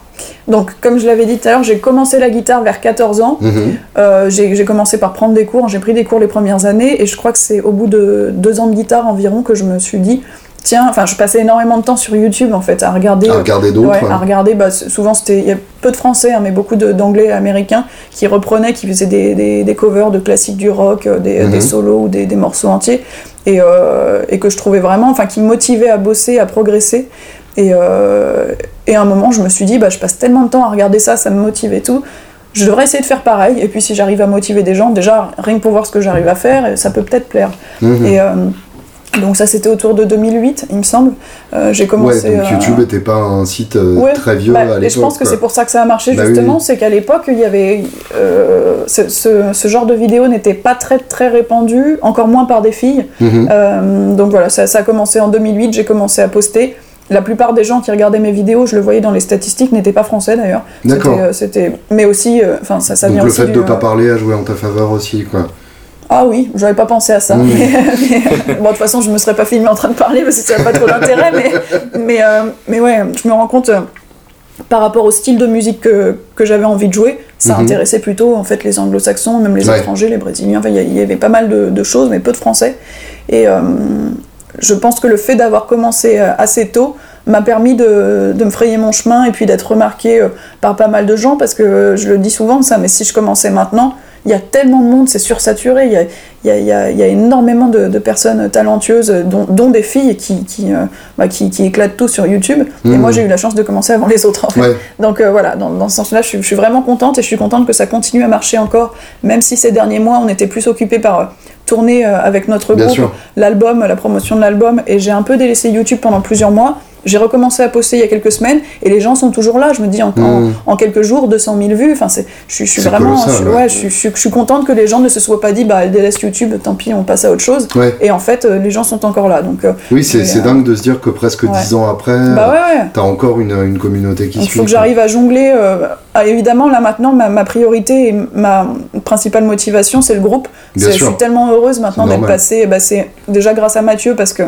donc, comme je l'avais dit tout à l'heure, j'ai commencé la guitare vers 14 ans. Mhm. Euh, j'ai commencé par prendre des cours. J'ai pris des cours les premières années et je crois que c'est au bout de deux ans de guitare environ que je me suis dit tiens, enfin, je passais énormément de temps sur YouTube en fait à regarder. À regarder d'autres. Ouais, à regarder. Bah, souvent, c'était il y a peu de Français, hein, mais beaucoup d'Anglais américains qui reprenaient, qui faisaient des, des, covers de classiques du rock, euh, des, des mhm. solos ou des, morceaux entiers et, euh, et, que je trouvais vraiment, enfin, qui me motivait à bosser, à progresser. Et, euh, et à un moment, je me suis dit, bah, je passe tellement de temps à regarder ça, ça me motive et tout. Je devrais essayer de faire pareil. Et puis, si j'arrive à motiver des gens, déjà, rien que pour voir ce que j'arrive à faire, ça peut peut-être plaire. Mhm. Et, euh, donc ça c'était autour de 2008 il me semble. Euh, j'ai commencé. Ouais, donc YouTube n'était pas un site euh, très vieux bah, à l'époque. Et je pense que c'est pour ça que ça a marché bah justement, c'est qu'à l'époque il y avait euh, ce, ce, genre de vidéo n'était pas très très répandu, encore moins par des filles. Mhm. donc voilà, ça, ça, a commencé en 2008, j'ai commencé à poster. La plupart des gens qui regardaient mes vidéos, je le voyais dans les statistiques, n'étaient pas français d'ailleurs. D'accord. C'était, mais aussi, enfin ça, ça donc vient le fait de ne pas parler a joué en ta faveur aussi, quoi. Ah oui, j'avais pas pensé à ça. Mais, bon, de toute façon, je me serais pas filmé en train de parler parce que ça n'a pas trop d'intérêt. Mais, mais, euh, mais ouais, je me rends compte, euh, par rapport au style de musique que, que j'avais envie de jouer, ça mhm. intéressait plutôt en fait les anglo-saxons, même les étrangers, les brésiliens. Enfin, il y, avait pas mal de, de, choses, mais peu de français. Et euh, je pense que le fait d'avoir commencé assez tôt m'a permis de, de, me frayer mon chemin et puis d'être remarqué par pas mal de gens parce que je le dis souvent ça, mais si je commençais maintenant, il y a tellement de monde, c'est sursaturé, il y a, y, a, y a, énormément de, personnes talentueuses, dont, des filles qui, qui, euh, bah, qui, qui, éclatent tout sur YouTube. Et mmh. moi, j'ai eu la chance de commencer avant les autres. En fait. Donc euh, voilà, dans, dans ce sens-là, je, je, suis vraiment contente et je suis contente que ça continue à marcher encore, même si ces derniers mois, on était plus occupés par euh, tourner avec notre groupe l'album, la promotion de l'album, et j'ai un peu délaissé YouTube pendant plusieurs mois. J'ai recommencé à poster il y a quelques semaines et les gens sont toujours là. Je me dis en, en, hmm. quelques jours 200 000 vues. Enfin, c'est, je, suis vraiment, ouais, je, je, suis contente que les gens ne se soient pas dit bah délaisse YouTube, tant pis, on passe à autre chose. Et en fait, euh, les gens sont encore là. Donc euh, oui, c'est, c'est euh, dingue de se dire que presque 10 ans après, bah t'as encore une, une, communauté qui. Il faut que j'arrive à jongler. Ah, évidemment, là maintenant, ma, ma, priorité et ma principale motivation, c'est le groupe. je suis tellement heureuse maintenant d'être passée. Bah, c'est déjà grâce à Mathieu parce que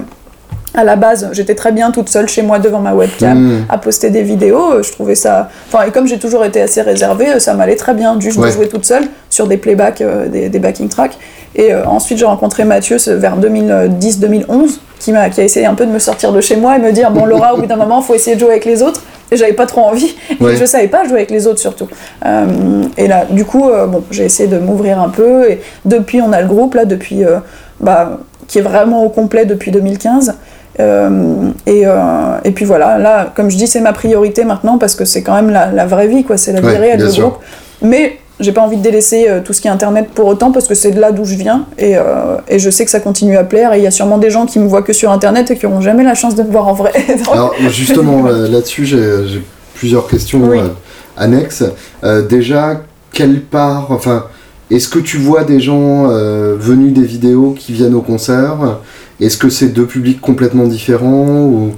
à la base, j'étais très bien toute seule chez moi devant ma webcam hmm. à poster des vidéos. Je trouvais ça. Enfin, et comme j'ai toujours été assez réservée, ça m'allait très bien. Juste de jouer toute seule sur des playbacks, euh, des, backing tracks. Et euh, ensuite, j'ai rencontré Mathieu vers 2010-2011, qui, a, qui a essayé un peu de me sortir de chez moi et me dire Bon, Laura, au bout d'un moment, il faut essayer de jouer avec les autres. Et j'avais pas trop envie. Et je savais pas jouer avec les autres surtout. Euh, et là, du coup, bon, j'ai essayé de m'ouvrir un peu. Et depuis, on a le groupe, là, depuis. bah, qui est vraiment au complet depuis 2015. Et, et, puis voilà, là, comme je dis, c'est ma priorité maintenant parce que c'est quand même la, vraie vie, quoi. C'est la vie réelle, le groupe. Mais j'ai pas envie de délaisser tout ce qui est internet pour autant parce que c'est de là d'où je viens et, et, je sais que ça continue à plaire et il y a sûrement des gens qui me voient que sur internet et qui n'auront jamais la chance de me voir en vrai. [LAUGHS] Alors justement [LAUGHS] là-dessus j'ai plusieurs questions annexes. déjà, quelle part, enfin, est-ce que tu vois des gens euh, venus des vidéos qui viennent au concert Est-ce que c'est deux publics complètement différents ou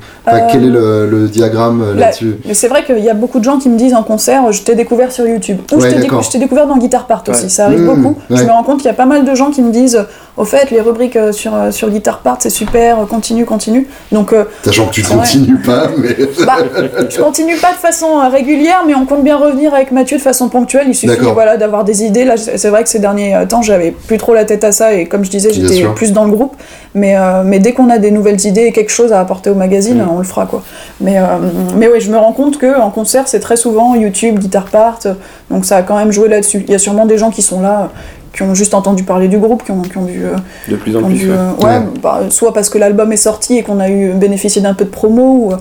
quel est le, diagramme euh, là-dessus C'est vrai qu'il y a beaucoup de gens qui me disent en concert, je t'ai découvert sur YouTube. Ou je t'ai découvert dans Guitar Part aussi, ça arrive mmh, beaucoup. Je me rends compte qu'il y a pas mal de gens qui me disent, au fait, les rubriques euh, sur, euh, sur Guitar Part, c'est super, continue, continue. Donc, Sachant que tu continues pas, mais... [LAUGHS] bah, je continue pas de façon régulière, mais on compte bien revenir avec Mathieu de façon ponctuelle. Il suffit voilà, d'avoir des idées. Là, c'est vrai que ces derniers temps, j'avais plus trop la tête à ça, et comme je disais, j'étais plus dans le groupe. Mais, mais dès qu'on a des nouvelles idées et quelque chose à apporter au magazine, mmh. on le fera, quoi. Mais, euh, mais oui, je me rends compte qu'en concert, c'est très souvent YouTube, Guitar Part, donc ça a quand même joué là-dessus. Il y a sûrement des gens qui sont là, qui ont juste entendu parler du groupe, qui ont, qui ont dû. Euh, de plus en plus. Euh, ouais, bah, soit parce que l'album est sorti et qu'on a eu bénéficié d'un peu de promo. Ou,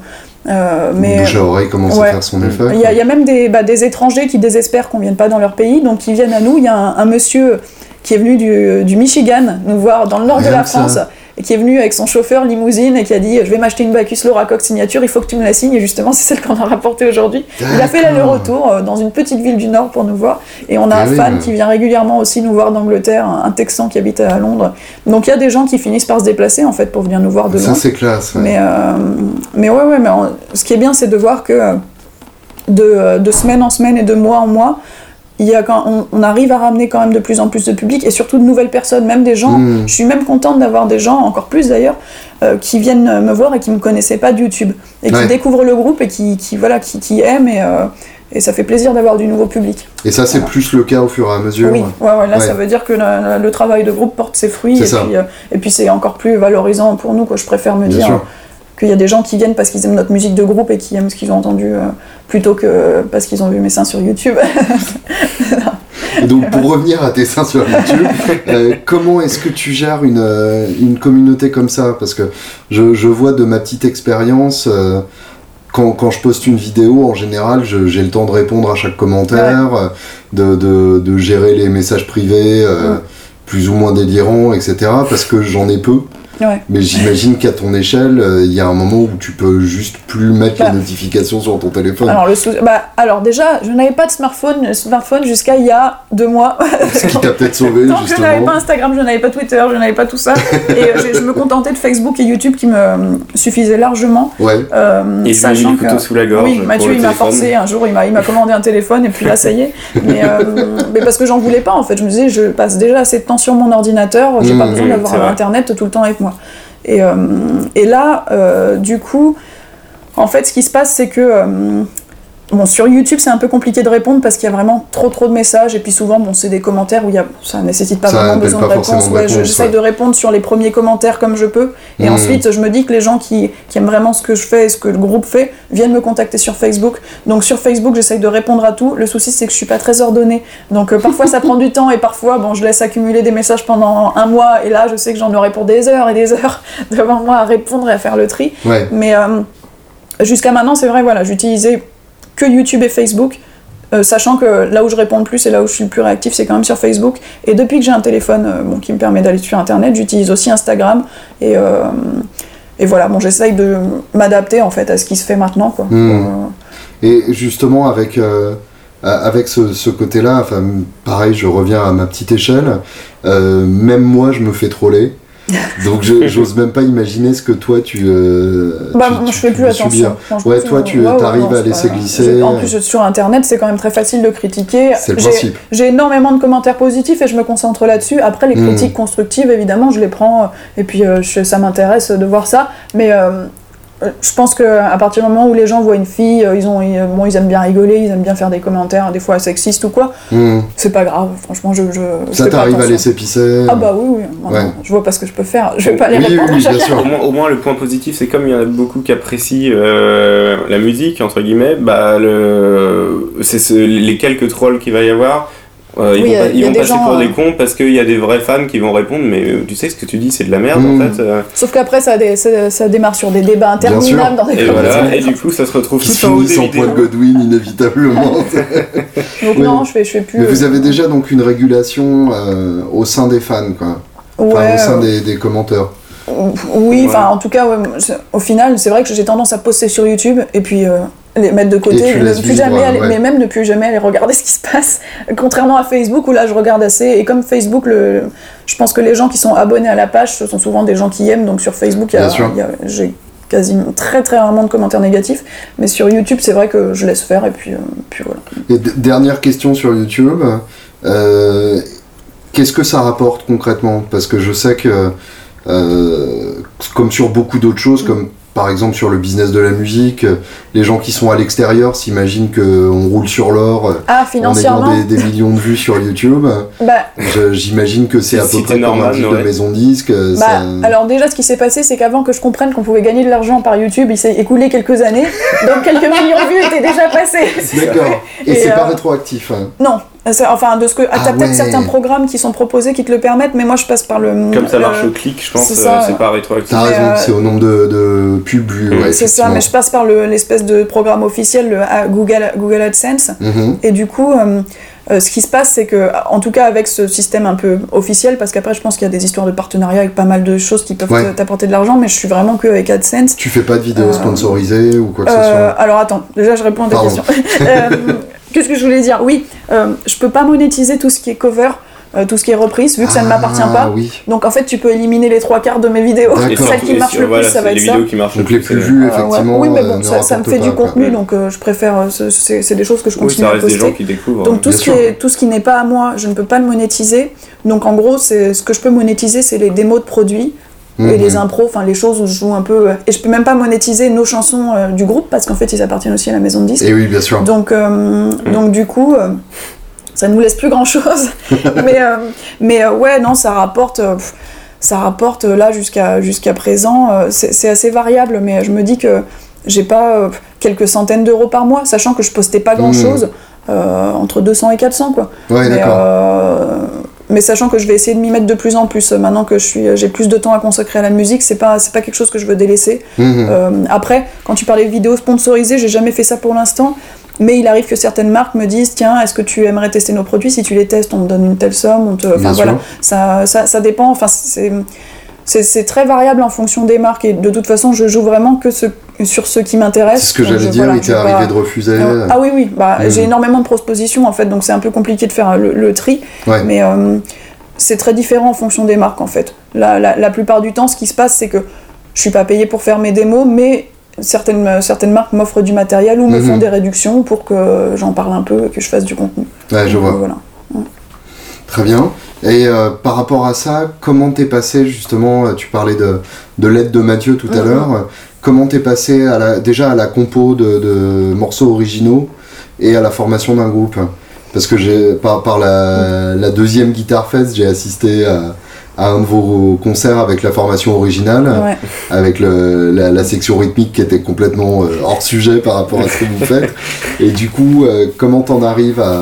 mais bouche à oreille commence à faire son effet. Il y, a, y a même des, bah, des étrangers qui désespèrent qu'on vienne pas dans leur pays, donc ils viennent à nous. Il y a un, monsieur qui est venu du, du, Michigan nous voir dans le nord de la France et qui est venu avec son chauffeur limousine et qui a dit Je vais m'acheter une Bacchus Laura Cox signature, il faut que tu me la signes. Et justement, [LAUGHS] c'est celle qu'on a rapportée aujourd'hui. Il a fait l'aller-retour euh, dans une petite ville du Nord pour nous voir. Et on a ah un fan qui vient régulièrement aussi nous voir d'Angleterre, un Texan qui habite à Londres. Donc il y a des gens qui finissent par se déplacer en fait pour venir nous voir de. Ça, c'est classe. Mais, euh, mais ouais, ouais, mais ce qui est bien, c'est de voir que euh, de, de semaine en semaine et de mois en mois, il y a quand on, arrive à ramener quand même de plus en plus de public et surtout de nouvelles personnes, même des gens. Hmm. Je suis même contente d'avoir des gens, encore plus d'ailleurs, euh, qui viennent me voir et qui ne me connaissaient pas de YouTube et qui découvrent le groupe et qui, qui voilà, qui, qui aiment et, euh, et ça fait plaisir d'avoir du nouveau public. Et ça, c'est plus le cas au fur et à mesure. Oui, ouais, ouais, là, ça veut dire que le, travail de groupe porte ses fruits et puis, euh, et puis c'est encore plus valorisant pour nous. Quoi. Je préfère me dire qu'il y a des gens qui viennent parce qu'ils aiment notre musique de groupe et qui aiment ce qu'ils ont entendu plutôt que parce qu'ils ont vu mes seins sur YouTube. [LAUGHS] Donc pour revenir à tes seins sur YouTube, [LAUGHS] euh, comment est-ce que tu gères une, euh, une, communauté comme ça? Parce que je, je, vois de ma petite expérience, euh, quand, quand, je poste une vidéo, en général, j'ai le temps de répondre à chaque commentaire, de, de, de, gérer les messages privés plus ou moins délirants, etc. Parce que j'en ai peu. Mais j'imagine qu'à ton échelle, euh, il y a un moment où tu peux juste plus mettre les notifications sur ton téléphone. Alors, le bah, alors déjà, je n'avais pas de smartphone, smartphone jusqu'à il y a deux mois. [LAUGHS] Ce qui t'a peut-être sauvé, Donc, Je n'avais pas Instagram, je n'avais pas Twitter, je n'avais pas tout ça. et euh, je, me contentais de Facebook et YouTube qui me euh, suffisaient largement. Ouais. Euh, et sachant le couteau sous la gorge. Oui, Mathieu, il m'a forcé un jour, il m'a commandé un téléphone et puis là, ça y est. Mais, mais parce que j'en voulais pas, en fait. Je me disais, je passe déjà assez de temps sur mon ordinateur, j'ai pas mmh, besoin d'avoir Internet tout le temps avec moi. Et, euh, et là, euh, du coup, en fait, ce qui se passe, c'est que euh, Bon, sur YouTube, c'est un peu compliqué de répondre parce qu'il y a vraiment trop trop de messages et puis souvent, bon, c'est des commentaires où il y a, ça nécessite pas vraiment besoin de réponse. Ouais, J'essaie de répondre sur les premiers commentaires comme je peux et hmm. ensuite, je me dis que les gens qui, qui, aiment vraiment ce que je fais et ce que le groupe fait viennent me contacter sur Facebook. Donc sur Facebook, j'essaie de répondre à tout. Le souci, c'est que je suis pas très ordonnée. Donc parfois, ça [LAUGHS] prend du temps et parfois, bon, je laisse accumuler des messages pendant un mois et là, je sais que j'en aurai pour des heures et des heures [LAUGHS] devant moi à répondre et à faire le tri. Mais jusqu'à maintenant, c'est vrai, voilà, j'utilisais que YouTube et Facebook. Euh, sachant que là où je réponds le plus et là où je suis le plus réactif, c'est quand même sur Facebook. Et depuis que j'ai un téléphone euh, bon, qui me permet d'aller sur Internet, j'utilise aussi Instagram. Et, euh, et voilà, bon, j'essaye de m'adapter en fait à ce qui se fait maintenant. Quoi. Hmm. Et justement, avec, avec ce, ce côté-là, pareil, je reviens à ma petite échelle. même moi, je me fais troller. [LAUGHS] Donc j'ose même pas imaginer ce que toi tu. Euh, bah, moi je fais plus attention. Ouais, toi tu arrives à laisser glisser. En plus sur internet c'est quand même très facile de critiquer. C'est le principe. J'ai énormément de commentaires positifs et je me concentre là-dessus. Après les hmm. critiques constructives évidemment je les prends et puis euh, ça m'intéresse de voir ça. Mais euh, euh, je pense qu'à partir du moment où les gens voient une fille, euh, ils, ont, bon, ils aiment bien rigoler, ils aiment bien faire des commentaires, des fois sexistes ou quoi. Hmm. C'est pas grave, franchement, je. je ça t'arrive à laisser pisser Ah bah oui, oui. je vois pas ce que je peux faire, je vais pas les répondre. Oui, bien sûr. Au, moins, le point positif, c'est comme il y en a beaucoup qui apprécient euh, la musique, entre guillemets, bah, le... c'est les quelques trolls qu'il va y avoir ils vont, passer pour des cons parce qu'il y a des vrais fans qui vont répondre, mais tu sais ce que tu dis, c'est de la merde en hmm. fait. Sauf qu'après, ça, ça, démarre sur des débats interminables dans des et, voilà, et du coup, ça se retrouve tout en haut des sans poil Godwin, inévitablement. [LAUGHS] donc non, je fais, je fais plus. Mais vous avez déjà donc une régulation au sein des fans, quoi. Enfin, au sein des, des commenteurs. Oui, enfin en tout cas, au final, c'est vrai que j'ai tendance à poster sur YouTube et puis euh, les mettre de côté, plus jamais mais même ne plus jamais aller regarder [LAUGHS] ce qui se passe. Contrairement à Facebook où là je regarde assez et comme Facebook, le, je pense que les gens qui sont abonnés à la page ce sont souvent des gens qui aiment, donc sur Facebook, j'ai quasiment très très rarement de commentaires négatifs, mais sur YouTube c'est vrai que je laisse faire et puis, euh, puis voilà. Et dernière question sur YouTube. Euh, qu'est-ce que ça rapporte concrètement? Parce que je sais que euh, comme sur beaucoup d'autres choses, comme par exemple sur le business de la musique, les gens qui sont à l'extérieur s'imaginent qu'on roule sur l'or ah, en ayant des, des, millions de vues sur YouTube. Bah, J'imagine que c'est à peu près comme un de maison disque. Bah, alors déjà, ce qui s'est passé, c'est qu'avant que je comprenne qu'on pouvait gagner de l'argent par YouTube, il s'est écoulé quelques années, donc quelques millions de vues étaient déjà passés. D'accord. [LAUGHS] Et, c'est pas euh, rétroactif. Hein. Non, Enfin, de ce que. Ah, t'as peut-être certains programmes qui sont proposés qui te le permettent, mais moi je passe par le. Comme ça marche au clic, je pense, c'est euh, pas rétroactif. T'as raison, euh, c'est au nombre de, de pubs Ouais, c'est ça, mais je passe par l'espèce de programme officiel, le Google, Google AdSense. Mm-hmm. Et du coup. Euh, ce qui se passe, c'est que, en tout cas avec ce système un peu officiel, parce qu'après je pense qu'il y a des histoires de partenariat avec pas mal de choses qui peuvent t'apporter de l'argent, mais je suis vraiment que avec AdSense. Tu fais pas de vidéos sponsorisées ou quoi que ce soit Alors attends, déjà je réponds à ta question. [LAUGHS] Qu'est-ce que je voulais dire? Oui, euh, je peux pas monétiser tout ce qui est cover. Euh, tout ce qui est reprise, vu que ça ne m'appartient ah, pas. Donc en fait, tu peux éliminer les trois quarts de mes vidéos. Celles qui marchent le plus, ça va être ça. Qui marchent donc les plus vues, effectivement. Oui, mais bon, euh, ça, me fait du contenu, donc euh, je préfère. c'est des choses que je continue à poster. Des gens qui découvrent, donc tout ce, qui est, tout ce qui n'est pas à moi, je ne peux pas le monétiser. Donc en gros, ce que je peux monétiser, c'est les démos de produits et les mhm. impros, enfin les choses où je joue un peu. Et je peux même pas monétiser nos chansons du groupe parce qu'en fait ils appartiennent aussi à la maison de disques. Et oui, bien sûr. Donc, donc du coup, ça nous laisse plus grand chose. [LAUGHS] mais euh, mais euh, ouais, non, ça rapporte. Euh, ça rapporte là jusqu'à jusqu'à présent, c'est assez variable, mais je me dis que j'ai pas quelques centaines d'euros par mois, sachant que je postais pas grand chose, entre 200 et 400 quoi. Ouais, mais, mais sachant que je vais essayer de m'y mettre de plus en plus maintenant que je suis j'ai plus de temps à consacrer à la musique c'est pas c'est pas quelque chose que je veux délaisser hmm. après quand tu parlais de vidéos sponsorisées j'ai jamais fait ça pour l'instant mais il arrive que certaines marques me disent tiens, est-ce que tu aimerais tester nos produits? Si tu les testes, on te donne une telle somme. On te... Enfin voilà, ça, ça, ça, dépend. Enfin, c'est. C'est très variable en fonction des marques et de toute façon je joue vraiment que ce, sur ce qui m'intéresse. C'est ce que j'allais dire, il t'est arrivé de refuser. Ah oui, oui, bah, mm. j'ai énormément de propositions en fait, donc c'est un peu compliqué de faire le, tri. Mais euh, c'est très différent en fonction des marques en fait. La, la, la plupart du temps, ce qui se passe, c'est que je suis pas payé pour faire mes démos, mais certaines, certaines marques m'offrent du matériel ou me font mhm. des réductions pour que j'en parle un peu, que je fasse du contenu. Ouais, je vois. Voilà. Très bien. Et euh, par rapport à ça, comment t'es passé justement, euh, tu parlais de, de l'aide de Mathieu tout à mhm. l'heure, comment t'es passé à la, déjà à la compo de, de, morceaux originaux et à la formation d'un groupe? Parce que j'ai par, par la, la, deuxième Guitar Fest, j'ai assisté à, à un de vos concerts avec la formation originale, avec le, la, section rythmique qui était complètement euh, hors sujet par rapport à ce que vous faites. Et du coup, euh, comment t'en arrives à,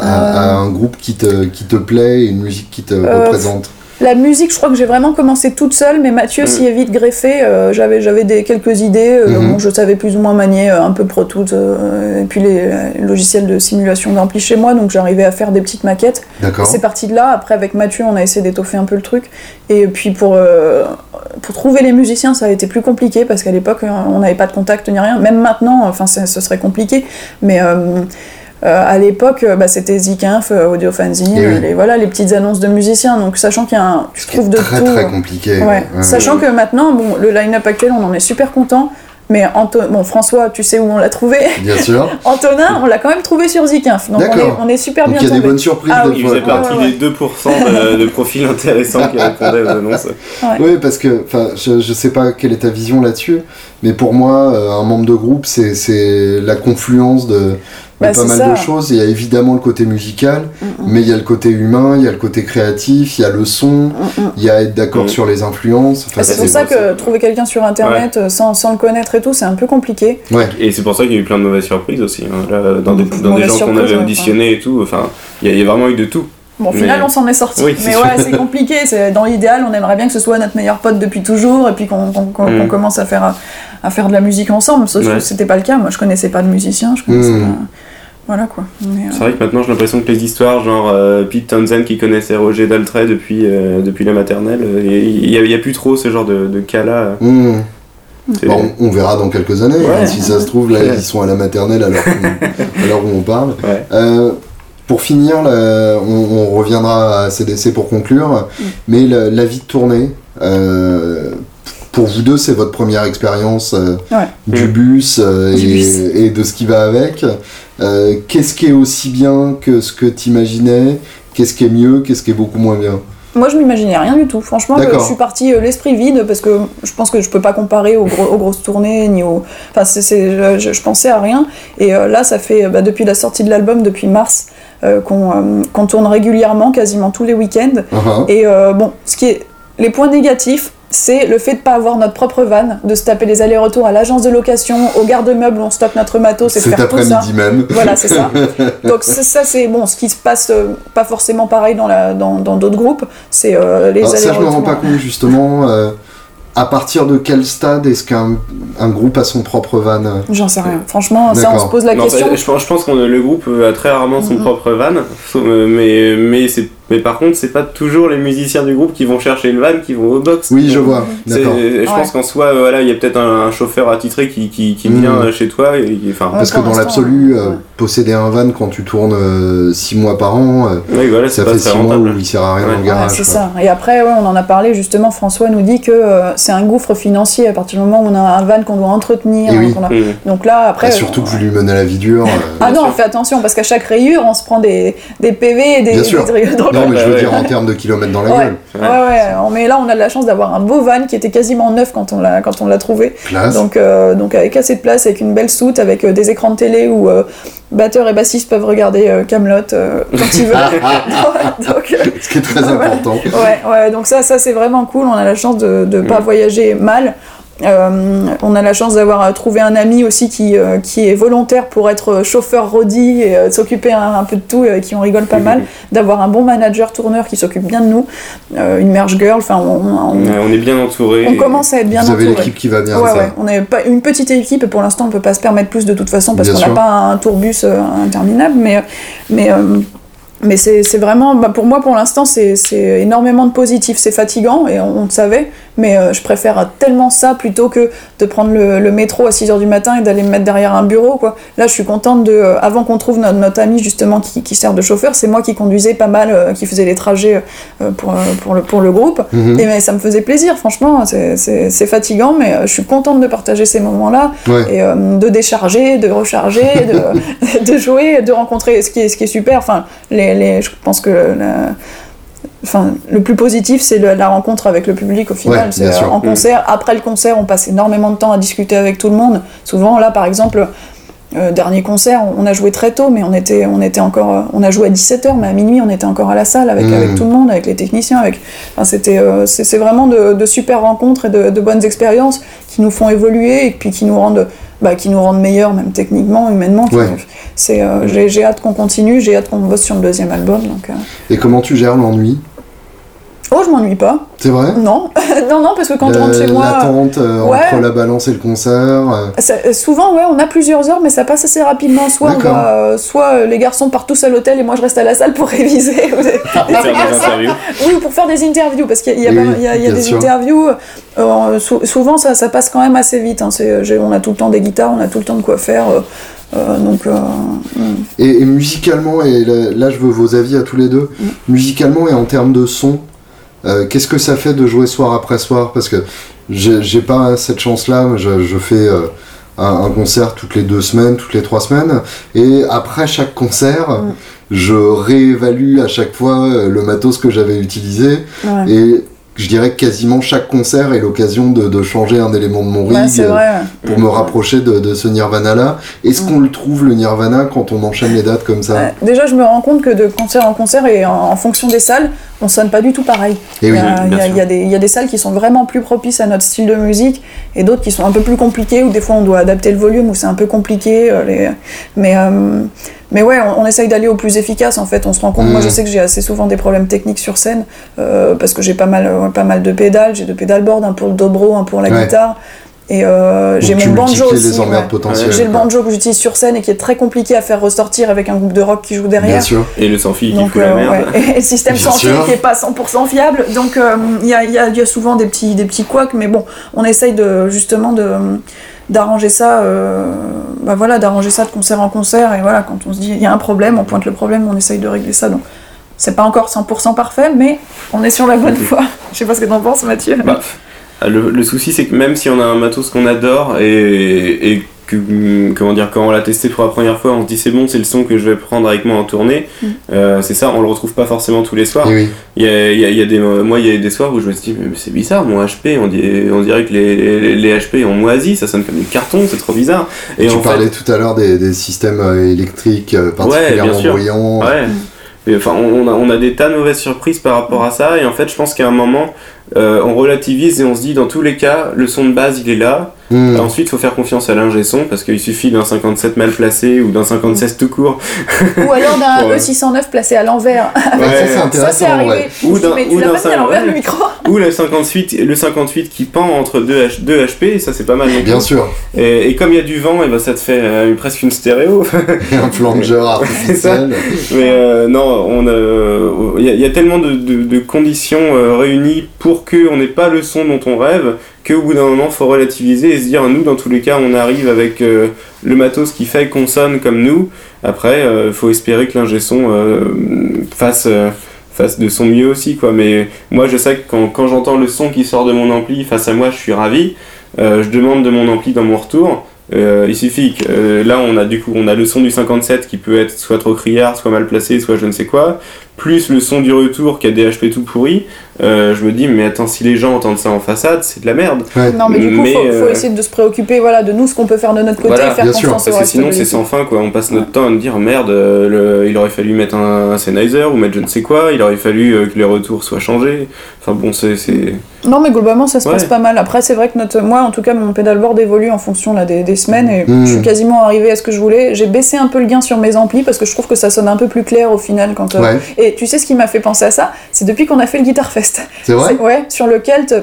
à, euh. un groupe qui te, qui te plaît, une musique qui te représente? La musique, je crois que j'ai vraiment commencé toute seule, mais Mathieu s'y est vite greffé. Euh, j'avais j'avais des, quelques idées. Euh, mm-hmm. je savais plus ou moins manier euh, un peu Pro Tools et puis les, logiciels de simulation d'ampli chez moi, donc j'arrivais à faire des petites maquettes. C'est parti de là. Après, avec Mathieu, on a essayé d'étoffer un peu le truc. Et puis pour, pour trouver les musiciens, ça a été plus compliqué parce qu'à l'époque, on n'avait pas de contact ni rien. Même maintenant, enfin, ce serait compliqué. Mais à l'époque, euh, bah, c'était Zikinf, euh, Audio Fanzine, eh les, voilà, les petites annonces de musiciens. Donc, sachant qu'il y a un. Je trouve de très, Très compliqué. Sachant que maintenant, bon, le line-up actuel, on en est super content. Mais bon, François, tu sais où on l'a trouvé Bien sûr. [LAUGHS] Antonin, on l'a quand même trouvé sur Zikinf. Donc on est, on est, super donc bien Il y a des bonnes surprises. Ah, oui, il faisait partie des 2% de, profils intéressants qui répondaient aux annonces. Oui, parce que je ne sais pas quelle est ta vision là-dessus, mais pour moi, un membre de groupe, c'est la confluence de, bah, pas mal de choses. Il y a évidemment le côté musical, mm, mm. mais il y a le côté humain, il y a le côté créatif, il y a le son, mm, il y a être d'accord sur les influences. Enfin, c'est pour ça que trouver quelqu'un sur internet euh, sans, sans, le connaître et tout, c'est un peu compliqué. Ouais. Et c'est pour ça qu'il y a eu plein de mauvaises surprises aussi. Hein. dans des, dans des gens qu'on avait auditionnés et tout. Enfin, il y, a vraiment eu de tout. Bon, au final, on s'en est sorti. mais ouais, c'est compliqué. Dans l'idéal, on aimerait bien que ce soit notre meilleur pote depuis toujours et puis qu'on mm. commence à faire, à faire de la musique ensemble. Sauf que c'était pas le cas. Moi, je connaissais pas de musicien. Je connaissais mm. pas... Voilà quoi. Euh, c'est vrai que maintenant j'ai l'impression que les histoires, genre euh, Pete Townsend qui connaissait Roger Daltrey depuis, euh, depuis la maternelle, il n'y a, plus trop ce genre de, cas-là. Mm. on, verra dans quelques années. Hein, si ça se trouve, là, ils sont à la maternelle alors, [LAUGHS] où on parle. Pour finir, on, reviendra à CDC pour conclure, mm. mais la, vie de tournée, euh, pour vous deux, c'est votre première expérience euh, du, mm. bus, euh, et, de ce qui va avec. Qu'est-ce qui est aussi bien que ce que tu imaginais Qu'est-ce qui est mieux? Qu'est-ce qui est beaucoup moins bien? Moi, je m'imaginais rien du tout. Franchement, je suis partie l'esprit vide parce que je pense que je peux pas comparer aux, grosses tournées ni aux. Enfin, je, pensais à rien. Et là, ça fait bah, depuis la sortie de l'album, depuis mars, euh, euh, qu'on tourne régulièrement, quasiment tous les week-ends. Uh-huh. Et euh, bon, ce qui est les points négatifs, c'est le fait de ne pas avoir notre propre van, de se taper les allers-retours à l'agence de location, au garde-meuble où on stocke notre matos et de faire tout ça. même. Voilà, c'est ça. [LAUGHS] Donc ça, c'est bon, ce qui se passe pas forcément pareil dans d'autres dans, groupes, c'est les allers-retours. Ça, je me rends pas compte justement à partir de quel stade est-ce qu'un un groupe a son propre van J'en sais rien. Franchement, ça, on se pose la question. je, pense, je pense que le groupe a très rarement son propre van, mais, mais c'est mais par contre, c'est pas toujours les musiciens du groupe qui vont chercher le van, qui vont au box. Oui, je vois. Je pense qu'en soi, euh, voilà, il y a peut-être un, chauffeur attitré qui, qui, qui vient mm. chez toi. Et, enfin, Parce que dans l'absolu, euh, posséder un van quand tu tournes 6 euh, mois par an, ça fait 6 mois où il sert à rien dans le garage. c'est ça. Et après, on en a parlé justement. François nous dit que c'est un gouffre financier à partir du moment où on a un van qu'on doit entretenir. Mm. Donc là, après. Et surtout que vous lui menez la vie dure. ah non, on fait attention parce qu'à chaque rayure, on se prend des, des PV et des. Bien sûr. Non, mais je veux dire en termes de kilomètres dans la gueule. Ouais, ouais. Mais là, on a de la chance d'avoir un beau van qui était quasiment neuf quand on l'a quand on l'a trouvé. Donc euh, donc avec assez de place, avec une belle soute, avec euh, des écrans de télé où euh, batteur et bassiste peuvent regarder Camelot quand ils veulent. [LAUGHS] donc, Ce qui est très [LAUGHS] important. Ouais, ouais. Donc ça, ça c'est vraiment cool. On a la chance de ne pas mm. voyager mal. Euh, on a la chance d'avoir euh, trouvé un ami aussi qui, euh, qui est volontaire pour être chauffeur rodi et s'occuper un, peu de tout et qui en rigole pas mal. [LAUGHS] D'avoir un bon manager tourneur qui s'occupe bien de nous, une merge girl. Enfin, on, est bien entouré. On commence à être bien entouré. Vous avez l'équipe qui va bien. Ouais, ouais. On est pas une petite équipe et pour l'instant on peut pas se permettre plus de toute façon parce qu'on n'a pas un tourbus interminable, mais mais mais c'est vraiment, bah, pour moi pour l'instant, c'est énormément de positif. C'est fatigant et on, le savait, mais euh, je préfère tellement ça plutôt que de prendre le, métro à 6h du matin et d'aller me mettre derrière un bureau. Quoi. Là, je suis contente de. Euh, avant qu'on trouve notre, notre, ami justement qui, qui sert de chauffeur, c'est moi qui conduisais pas mal, euh, qui faisait les trajets pour, pour, le, pour le groupe. Mhm. Et mais ça me faisait plaisir, franchement. C'est fatigant, mais je suis contente de partager ces moments-là et de décharger, de recharger, de, [LAUGHS] de, jouer, de rencontrer ce qui est, ce qui est super. Enfin, les, je pense que enfin, le plus positif, c'est la rencontre avec le public au final. c'est euh, en concert. Après le concert, on passe énormément de temps à discuter avec tout le monde. Souvent, là, par exemple, euh, dernier concert, on, a joué très tôt, mais on était, on était encore, on a joué à 17h, mais à minuit, on était encore à la salle avec, avec mmh. tout le monde, avec les techniciens. Avec, enfin, c'était, euh, c'est, vraiment de, super rencontres et de, de bonnes expériences qui nous font évoluer et puis qui nous rendent bah, qui nous rendent meilleurs, même techniquement, humainement. C'est, euh, j'ai, hâte qu'on continue, j'ai hâte qu'on bosse sur le deuxième album. Donc, euh. Et comment tu gères l'ennui? Oh, je m'ennuie pas. C'est vrai? Non, [LAUGHS] non, non, parce que quand on rentre chez moi. L'attente euh, entre la balance et le concert. souvent, ouais, on a plusieurs heures, mais ça passe assez rapidement. Soit, soit les garçons partent tous à l'hôtel et moi je reste à la salle pour [LAUGHS] réviser. oui, pour faire des interviews, parce qu'il y a, des interviews. souvent, ça, ça, passe quand même assez vite. Hein. on a tout le temps des guitares, on a tout le temps de quoi faire. Euh, donc, euh, hmm. et, musicalement, et là, je veux vos avis à tous les deux, hmm. musicalement et en termes de son, euh, qu'est-ce que ça fait de jouer soir après soir? Parce que j'ai pas cette chance-là, je, je, fais un, concert toutes les deux semaines, toutes les trois semaines, et après chaque concert, je réévalue à chaque fois le matos que j'avais utilisé, et je dirais que quasiment chaque concert est l'occasion de, changer un élément de mon rig pour me rapprocher de, ce Nirvana-là. Est-ce qu'on le trouve, le Nirvana, quand on enchaîne les dates comme ça Déjà, je me rends compte que de concert en concert et en, fonction des salles, on sonne pas du tout pareil. il, y a, des, salles qui sont vraiment plus propices à notre style de musique et d'autres qui sont un peu plus compliquées, où des fois on doit adapter le volume, où c'est un peu compliqué. Euh, mais... Euh, mais ouais, on, essaye d'aller au plus efficace en fait. On se rend compte. Moi, je mm. sais que j'ai assez souvent des problèmes techniques sur scène euh, parce que j'ai pas mal, pas mal de pédales. J'ai deux pédalboards, un pour le dobro, un pour la guitare. Et euh, j'ai mon banjo aussi. J'ai le banjo que j'utilise sur scène et qui est très compliqué à faire ressortir avec un groupe de rock qui joue derrière. Bien sûr. Et le sans-fil qui fout la euh. Et, le système sans-fil qui est pas 100% fiable. Donc il y, a, y, a, souvent des petits, des petits couacs, mais bon, on essaye de, justement de d'arranger ça, euh, bah voilà, d'arranger ça de concert en concert. Et voilà, quand on se dit il y a un problème, on pointe le problème, on essaye de régler ça. Donc c'est pas encore 100% parfait, mais on est sur la bonne voie. Je sais pas ce que t'en penses, Mathieu. Bah, le, le, souci, c'est que même si on a un matos qu'on adore et, et que, comment dire, quand on l'a testé pour la première fois, on se dit c'est bon, c'est le son que je vais prendre avec moi en tournée. Mm. Euh, c'est ça, on le retrouve pas forcément tous les soirs. Il, y a, il, y a, des, moi, il y a des soirs où je me suis dit, mais c'est bizarre, mon HP, on, dit, on dirait que les, les, HP ont moisi, ça sonne comme des cartons, c'est trop bizarre. Et tu parlais tout à l'heure des, des, systèmes euh, électriques euh, particulièrement bruyants. Ouais. Et, enfin, on a, on a des tas de mauvaises surprises par rapport à ça, et en fait, je pense qu'à un moment, euh, on relativise et on se dit dans tous les cas, le son de base il est là. Hmm. Ensuite, il faut faire confiance à l'ingé son parce qu'il suffit d'un 57 mal placé ou d'un 56 tout court. Ou alors d'un [LAUGHS] E609 placé à l'envers. [LAUGHS] ça, c'est arrivé. Ou d'un, à l'envers le micro. [LAUGHS] Ou le 58, le 58 qui pend entre deux, H, deux HP, et ça c'est pas mal. Bien sûr. Et, comme il y a du vent, et ben, ça te fait euh, presque une stéréo. un flanger artificiel. Mais euh, non, il y, a tellement de, de conditions réunies pour pour qu'on n'ait pas le son dont on rêve, qu'au bout d'un moment, faut relativiser et se dire, nous, dans tous les cas, on arrive avec euh, le matos qui fait qu'on sonne comme nous. Après, euh, faut espérer que l'ingé son euh, fasse, fasse de son mieux aussi, quoi. Mais moi, je sais que quand, quand j'entends le son qui sort de mon ampli face à moi, je suis ravi. je demande de mon ampli dans mon retour. il suffit que là on a du coup on a le son du 57 qui peut être soit trop criard, soit mal placé, soit je ne sais quoi, plus le son du retour qui a des HP tout pourris. Euh, je me dis, mais attends, si les gens entendent ça en façade, c'est de la merde. Non, mais du coup, il faut, euh, essayer de se préoccuper voilà, de nous, ce qu'on peut faire de notre côté, et faire bien sûr, parce que sinon, c'est sans fin, quoi. On passe notre temps à me dire, merde, euh, il aurait fallu mettre un, un Sennheiser ou mettre je ne sais quoi, il aurait fallu que les retours soient changés. Enfin bon, c'est. Non, mais globalement, ça se passe pas mal. Après, c'est vrai que notre, moi, en tout cas, mon pedalboard évolue en fonction là, des, des semaines, et hmm. je suis quasiment arrivé à ce que je voulais. J'ai baissé un peu le gain sur mes amplis parce que je trouve que ça sonne un peu plus clair au final. quand Et tu sais ce qui m'a fait penser à ça? C'est depuis qu'on a fait le Guitar Fest. C'est vrai? Ouais, sur le Kelt,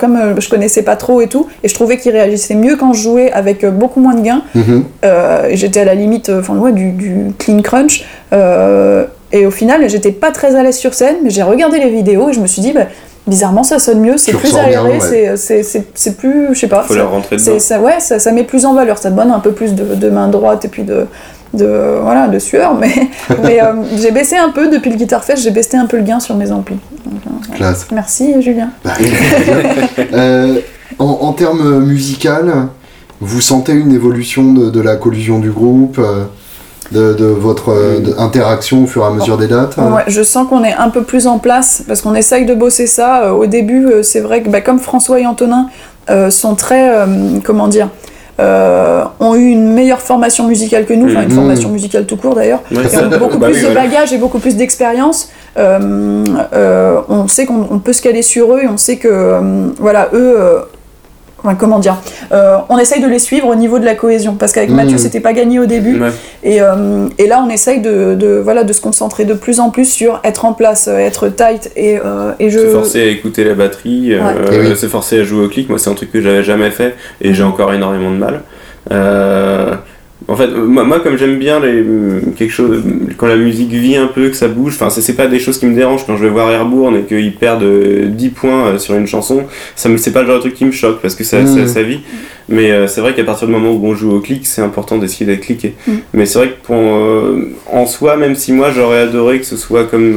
comme euh, je connaissais pas trop et tout, et je trouvais qu'il réagissait mieux quand je jouais avec euh, beaucoup moins de gains. Mhm. Euh, j'étais à la limite enfin, ouais, du, clean crunch. et au final, j'étais pas très à l'aise sur scène, mais j'ai regardé les vidéos et je me suis dit, bah, bizarrement ça sonne mieux, c'est plus aéré, c'est plus, je sais pas. Faut la rentrer dedans. Ça, ouais, ça, ça, met plus en valeur, ça donne un peu plus de, de main droite et puis de, de, voilà, de sueur, mais, [LAUGHS] mais euh, j'ai baissé un peu depuis le Guitar Fest, j'ai baissé un peu le gain sur mes amplis. Euh, Classe. Merci Julien. Bah, [LAUGHS] euh, en, en, termes musical, vous sentez une évolution de, de la collusion du groupe de, de, votre interaction au fur et à mesure des dates ouais, Je sens qu'on est un peu plus en place parce qu'on essaye de bosser ça. Au début, c'est vrai que bah, comme François et Antonin sont très, comment dire, euh, ont eu une meilleure formation musicale que nous, enfin une mm. formation musicale tout court d'ailleurs, et ont beaucoup bah plus de bagages et beaucoup plus d'expérience. Euh, euh, on sait qu'on peut se caler sur eux et on sait que voilà eux comment dire euh, On essaye de les suivre au niveau de la cohésion, parce qu'avec Mathieu, mmh. c'était pas gagné au début. Et, euh, et, là, on essaye de, de, voilà, de se concentrer de plus en plus sur être en place, euh, être tight. Et, et je... Se forcer à écouter la batterie, se forcer à jouer au clic. Moi, c'est un truc que j'avais jamais fait et j'ai encore énormément de mal. En fait, moi, comme j'aime bien les, quelque chose, quand la musique vit un peu, que ça bouge, enfin, c'est pas des choses qui me dérangent quand je vais voir Airborne et qu'ils perdent 10 points euh, sur une chanson, ça c'est pas le genre de truc qui me choque parce que ça, ça, vit. Mais euh, c'est vrai qu'à partir du moment où on joue au clic, c'est important d'essayer d'être cliqué. Mm. Mais c'est vrai que pour, euh, en soi, même si moi j'aurais adoré que ce soit comme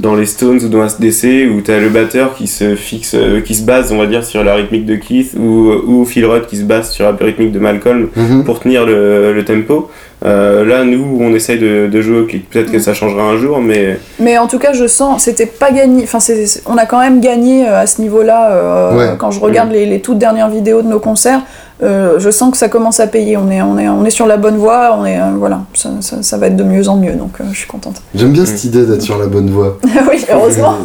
dans les Stones ou dans ACDC où tu as le batteur qui se fixe, euh, qui se base, on va dire, sur la rythmique de Keith ou, ou Phil Rudd qui se base sur la rythmique de Malcolm mhm. pour tenir le, le tempo. Euh, là, nous, on essaye de, de jouer au clic. Peut-être que ça changera un jour, mais. Mais en tout cas, je sens, c'était pas gagné. Enfin, on a quand même gagné euh, à ce niveau-là. Quand je regarde les, les, toutes dernières vidéos de nos concerts, je sens que ça commence à payer. On est, on est, on est sur la bonne voie. On est, voilà, ça, ça, ça, va être de mieux en mieux. Donc, je suis contente. [LAUGHS] J'aime bien cette idée d'être sur la bonne voie. [LAUGHS] oui, heureusement.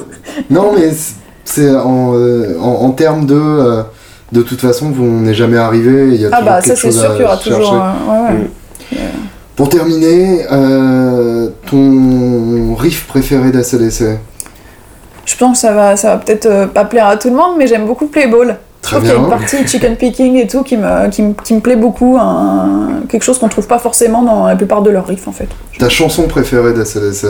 non, mais c'est en, en, en, termes de. de toute façon, vous n'est jamais arrivé. Il y a ah bah ça c'est sûr qu'il y aura toujours. ouais, ouais. Mm. Pour terminer, ton riff préféré d'ACDC Je pense que ça va, ça va peut-être pas plaire à tout le monde, mais j'aime beaucoup Play Ball. Je trouve qu'il y a une partie chicken picking et tout qui me, qui me, plaît beaucoup, quelque chose qu'on trouve pas forcément dans la plupart de leurs riffs en fait. Ta chanson préférée d'ACDC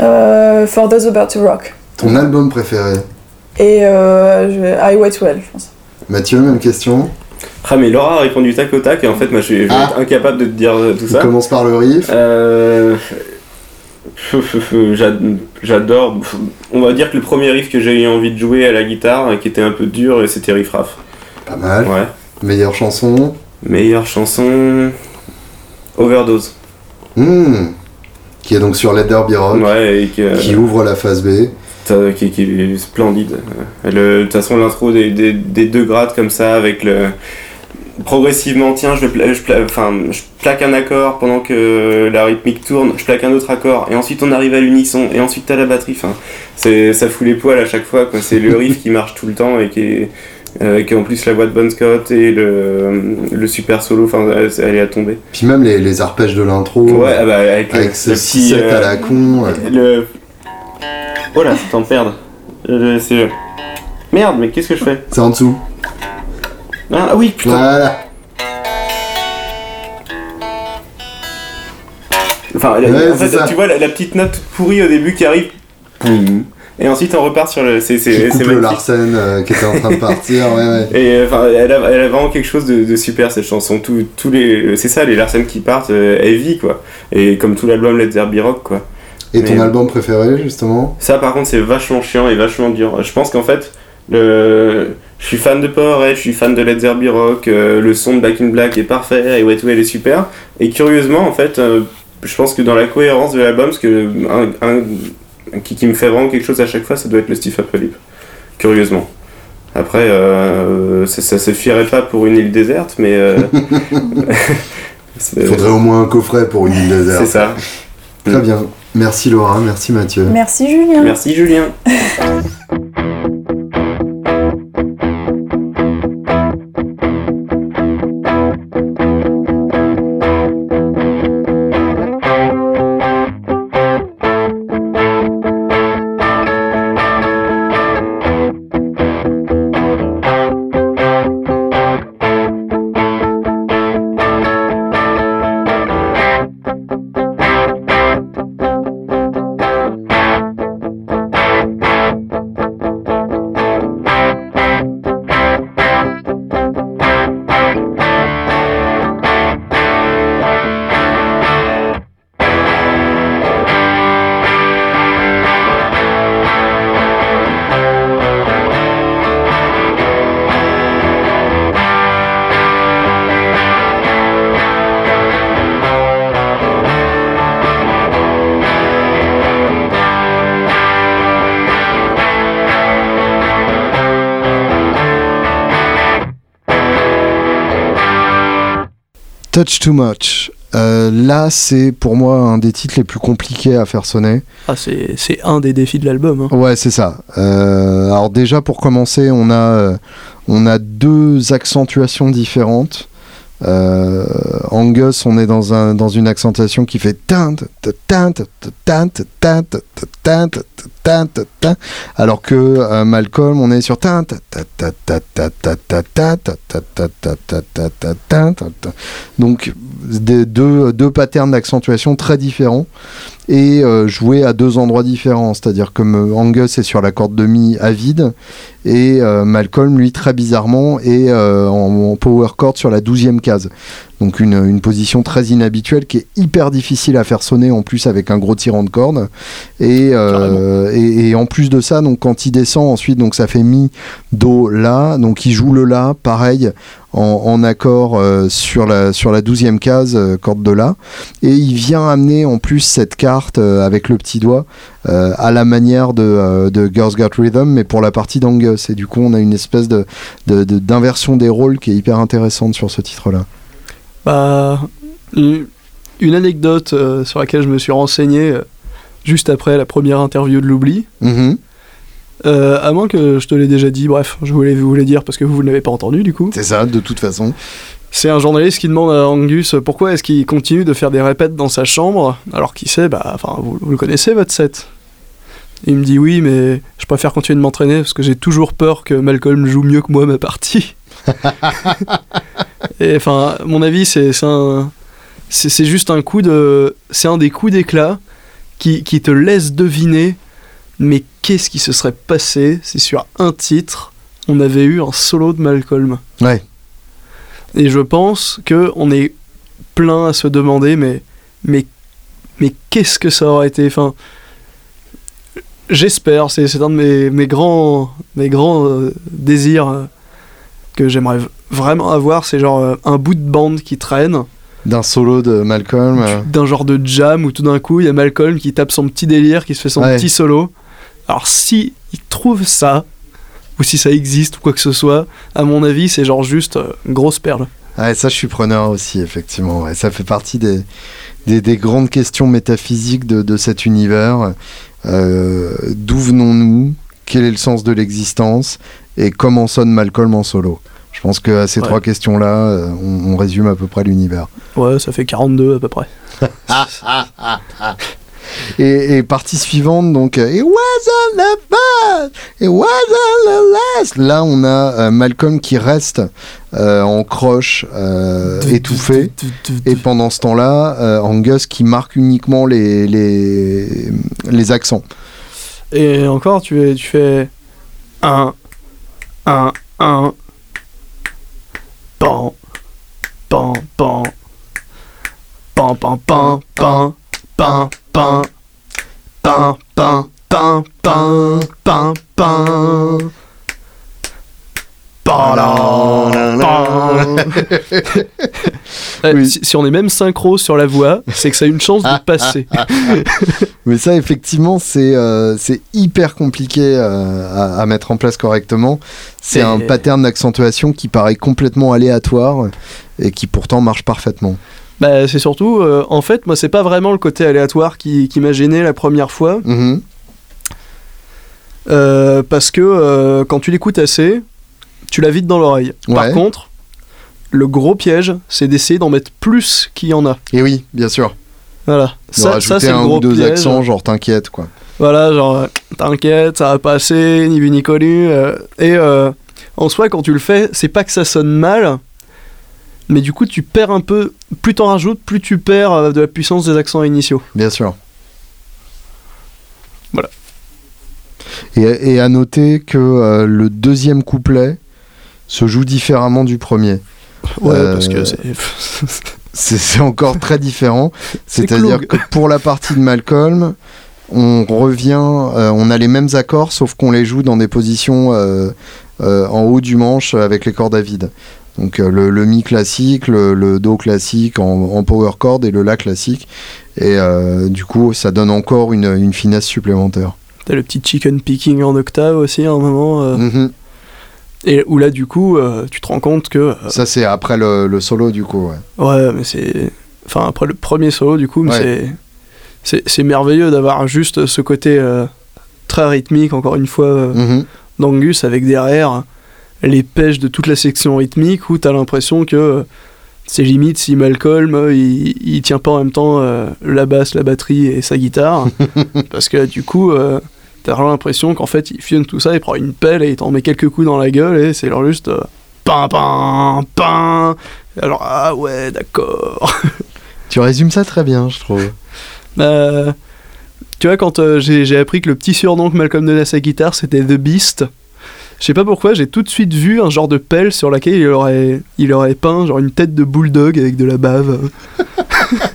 euh, For Those About to Rock. Ton album préféré? Et euh, I Wait Well, je pense. Mathieu, même question? Ah mais Laura a répondu tac au tac et en fait moi je suis ah. incapable de te dire tout ça. On commence par le riff. Euh... J'adore. On va dire que le premier riff que j'ai eu envie de jouer à la guitare, qui était un peu dur, c'était Riff Raff. Pas mal. Ouais. Meilleure chanson Meilleure chanson. Overdose. Hmm. Qui est donc sur Let There Rock. Ouais, et qui, qui ouvre la phase B. Qui, est splendide. De toute façon, l'intro des, des, des, deux grades comme ça, avec le progressivement, tiens, je, je, enfin, je plaque un accord pendant que la rythmique tourne, je plaque un autre accord, et ensuite on arrive à l'unisson, et ensuite t'as la batterie. Enfin, ça fout les poils à chaque fois. Quoi. C'est le riff qui marche tout le temps et qui est, euh, qui en plus la voix de Bon Scott et le, le super solo, enfin, elle, est à tomber. Puis même les, les arpèges de l'intro. Ouais, ah bah, avec, avec ce petit, à euh, la con. Le... Oh là, t'en perds. Merde, mais qu'est-ce que je fais? C'est en dessous. Ah oui, putain. Voilà. Enfin, en fait, tu vois la, petite note pourrie au début qui arrive. Et ensuite on repart sur le. C'est c'est le Larsen euh, qui était en train de [LAUGHS] partir. Ouais, ouais. Et enfin, elle, a, elle a vraiment quelque chose de, super cette chanson. Tout, tous les, c'est ça, les Larsen qui partent, euh, heavy quoi. Et comme tout l'album Let's Be Rock quoi. Et ton album préféré justement? Ça par contre c'est vachement chiant et vachement dur. Je pense qu'en fait le je suis fan de Powerhead, je suis fan de Led Zeppelin Rock, euh, le son de Back in Black est parfait, et Wet Well est super. Et curieusement, en fait, euh, je pense que dans la cohérence de l'album, ce que un, qui, me fait vraiment quelque chose à chaque fois, ça doit être le Steve Applip. Curieusement. Après, euh, ça, ça se fierait pas pour une île déserte, mais. [LAUGHS] [LAUGHS] Il faudrait au moins un coffret pour une île [LAUGHS] déserte. C'est ça. Très bien. Merci Laura, merci Mathieu. Merci Julien. Merci Julien. Touch Too Much. Euh, là, c'est pour moi un des titres les plus compliqués à faire sonner. Ah, c'est un des défis de l'album. Hein. Ouais, c'est ça. Euh, alors déjà, pour commencer, on a, euh, on a deux accentuations différentes. Euh, Angus, on est dans, un, dans une accentuation qui fait teinte, teinte, teinte, teinte, teinte, teinte, teinte, alors que Malcolm, on est sur teinte, donc des, deux, deux patterns d'accentuation très différents et euh, jouer à deux endroits différents. C'est-à-dire euh, Angus est sur la corde de mi à vide et euh, Malcolm, lui, très bizarrement, est en, power chord sur la douzième case. Donc une, une, position très inhabituelle qui est hyper difficile à faire sonner en plus avec un gros tirant de corde. Et, et, et, en plus de ça, donc quand il descend ensuite, donc ça fait mi, do, la. Donc il joue le la, pareil, en, accord euh, sur la sur la douzième case euh, corde de la. Et il vient amener en plus cette carte euh, avec le petit doigt à la manière de, de, Girls Got Rhythm mais pour la partie d'Angus. Et du coup on a une espèce de, d'inversion des rôles qui est hyper intéressante sur ce titre là bah, une anecdote sur laquelle je me suis renseigné juste après la première interview de l'oubli. Mm-hmm. Euh, à moins que je te l'ai déjà dit, bref, je voulais vous le dire parce que vous ne l'avez pas entendu du coup. C'est ça, de toute façon. c'est un journaliste qui demande à Angus pourquoi est-ce qu'il continue de faire des répètes dans sa chambre alors qu'il sait, bah, enfin, vous, le connaissez votre set. il me dit oui, mais je préfère continuer de m'entraîner parce que j'ai toujours peur que Malcolm joue mieux que moi ma partie. [LAUGHS] Et enfin, mon avis, c'est un, c'est juste un coup de, c'est un des coups d'éclat qui, qui te laisse deviner, mais qu'est-ce qui se serait passé si sur un titre on avait eu un solo de Malcolm. Ouais. Et je pense que on est plein à se demander, mais, mais, mais qu'est-ce que ça aurait été? Enfin, J'espère, c'est un de mes, mes grands, mes grands euh, désirs euh, que j'aimerais vraiment avoir, c'est genre euh, un bout de bande qui traîne. D'un solo de Malcolm. D'un genre de jam où tout d'un coup il y a Malcolm qui tape son petit délire, qui se fait son petit solo. Alors si il trouve ça, ou si ça existe ou quoi que ce soit, à mon avis, c'est genre juste euh, grosse perle. Ouais, ça, je suis preneur aussi, effectivement. Ouais, ça fait partie des, des, grandes questions métaphysiques de, de cet univers. Euh, d'où venons-nous? Quel est le sens de l'existence? Et comment sonne Malcolm en solo? Je pense que ces trois questions-là, euh, on, on, résume à peu près l'univers. Ouais, ça fait 42 à peu près. [LAUGHS] Et, partie suivante, donc, euh, It wasn't the first, it wasn't the last. Là, on a euh, Malcolm qui reste euh, en croche, étouffé. Et pendant ce temps-là, Angus qui marque uniquement les, les, les accents. Et encore, tu, tu fais 1, 1, 1. Pan, pan, pan. Pan, pan, pan, pan, pan pain, pain, pain, pain, pain, pain, pain. si, on est même synchro sur la voix, c'est que ça a une chance de passer. [LAUGHS] Mais ça, effectivement, c'est euh, hyper compliqué euh, à, mettre en place correctement. C'est un pattern d'accentuation qui paraît complètement aléatoire et qui pourtant marche parfaitement. Bah, c'est surtout, euh, en fait, moi, c'est pas vraiment le côté aléatoire qui, qui m'a gêné la première fois. Mm-hmm. Euh, parce que euh, quand tu l'écoutes assez, tu la vides dans l'oreille. Par contre, le gros piège, c'est d'essayer d'en mettre plus qu'il y en a. Et oui, bien sûr. Voilà. Ça, ça c'est un gros ou deux accents, genre t'inquiète, quoi. Voilà, genre t'inquiète, ça va passer, ni vu ni connu. et en soi, quand tu le fais, c'est pas que ça sonne mal, mais du coup tu perds un peu, plus t'en rajoutes, plus tu perds euh, de la puissance des accents initiaux. Bien sûr. Voilà. Et, à noter que euh, le deuxième couplet se joue différemment du premier. Ouais, euh, parce que c'est... [LAUGHS] c'est encore très différent. [LAUGHS] C'est-à-dire que pour la partie de Malcolm, on revient, on a les mêmes accords, sauf qu'on les joue dans des positions en haut du manche avec les cordes à vide. Donc euh, le, mi classique, le, do classique en, power chord et le la classique. Et euh, du coup, ça donne encore une, finesse supplémentaire. T'as le petit chicken picking en octave aussi à un moment. Euh. Mm-hmm. Et où là, du coup, tu te rends compte que. Ça, c'est après le, solo, du coup, ouais. Ouais, mais c'est. Enfin, après le premier solo, du coup, c'est. C'est merveilleux d'avoir juste ce côté très rythmique, encore une fois, mm-hmm. d'Angus avec derrière les pêches de toute la section rythmique où t'as l'impression que c'est limite si Malcolm euh, il, tient pas en même temps euh, la basse, la batterie et sa guitare. [LAUGHS] Parce que du coup euh, t'as l'impression qu'en fait il fusionne tout ça, il prend une pelle et il t'en met quelques coups dans la gueule et c'est genre juste pain pain pain. Alors ah ouais d'accord. Tu résumes ça très bien je trouve. [LAUGHS] Tu vois quand j'ai appris que le petit surnom que Malcolm donnait à sa guitare c'était The Beast je sais pas pourquoi, j'ai tout de suite vu un genre de pelle sur laquelle il aurait, il aurait peint genre une tête de bulldog avec de la bave. [LAUGHS]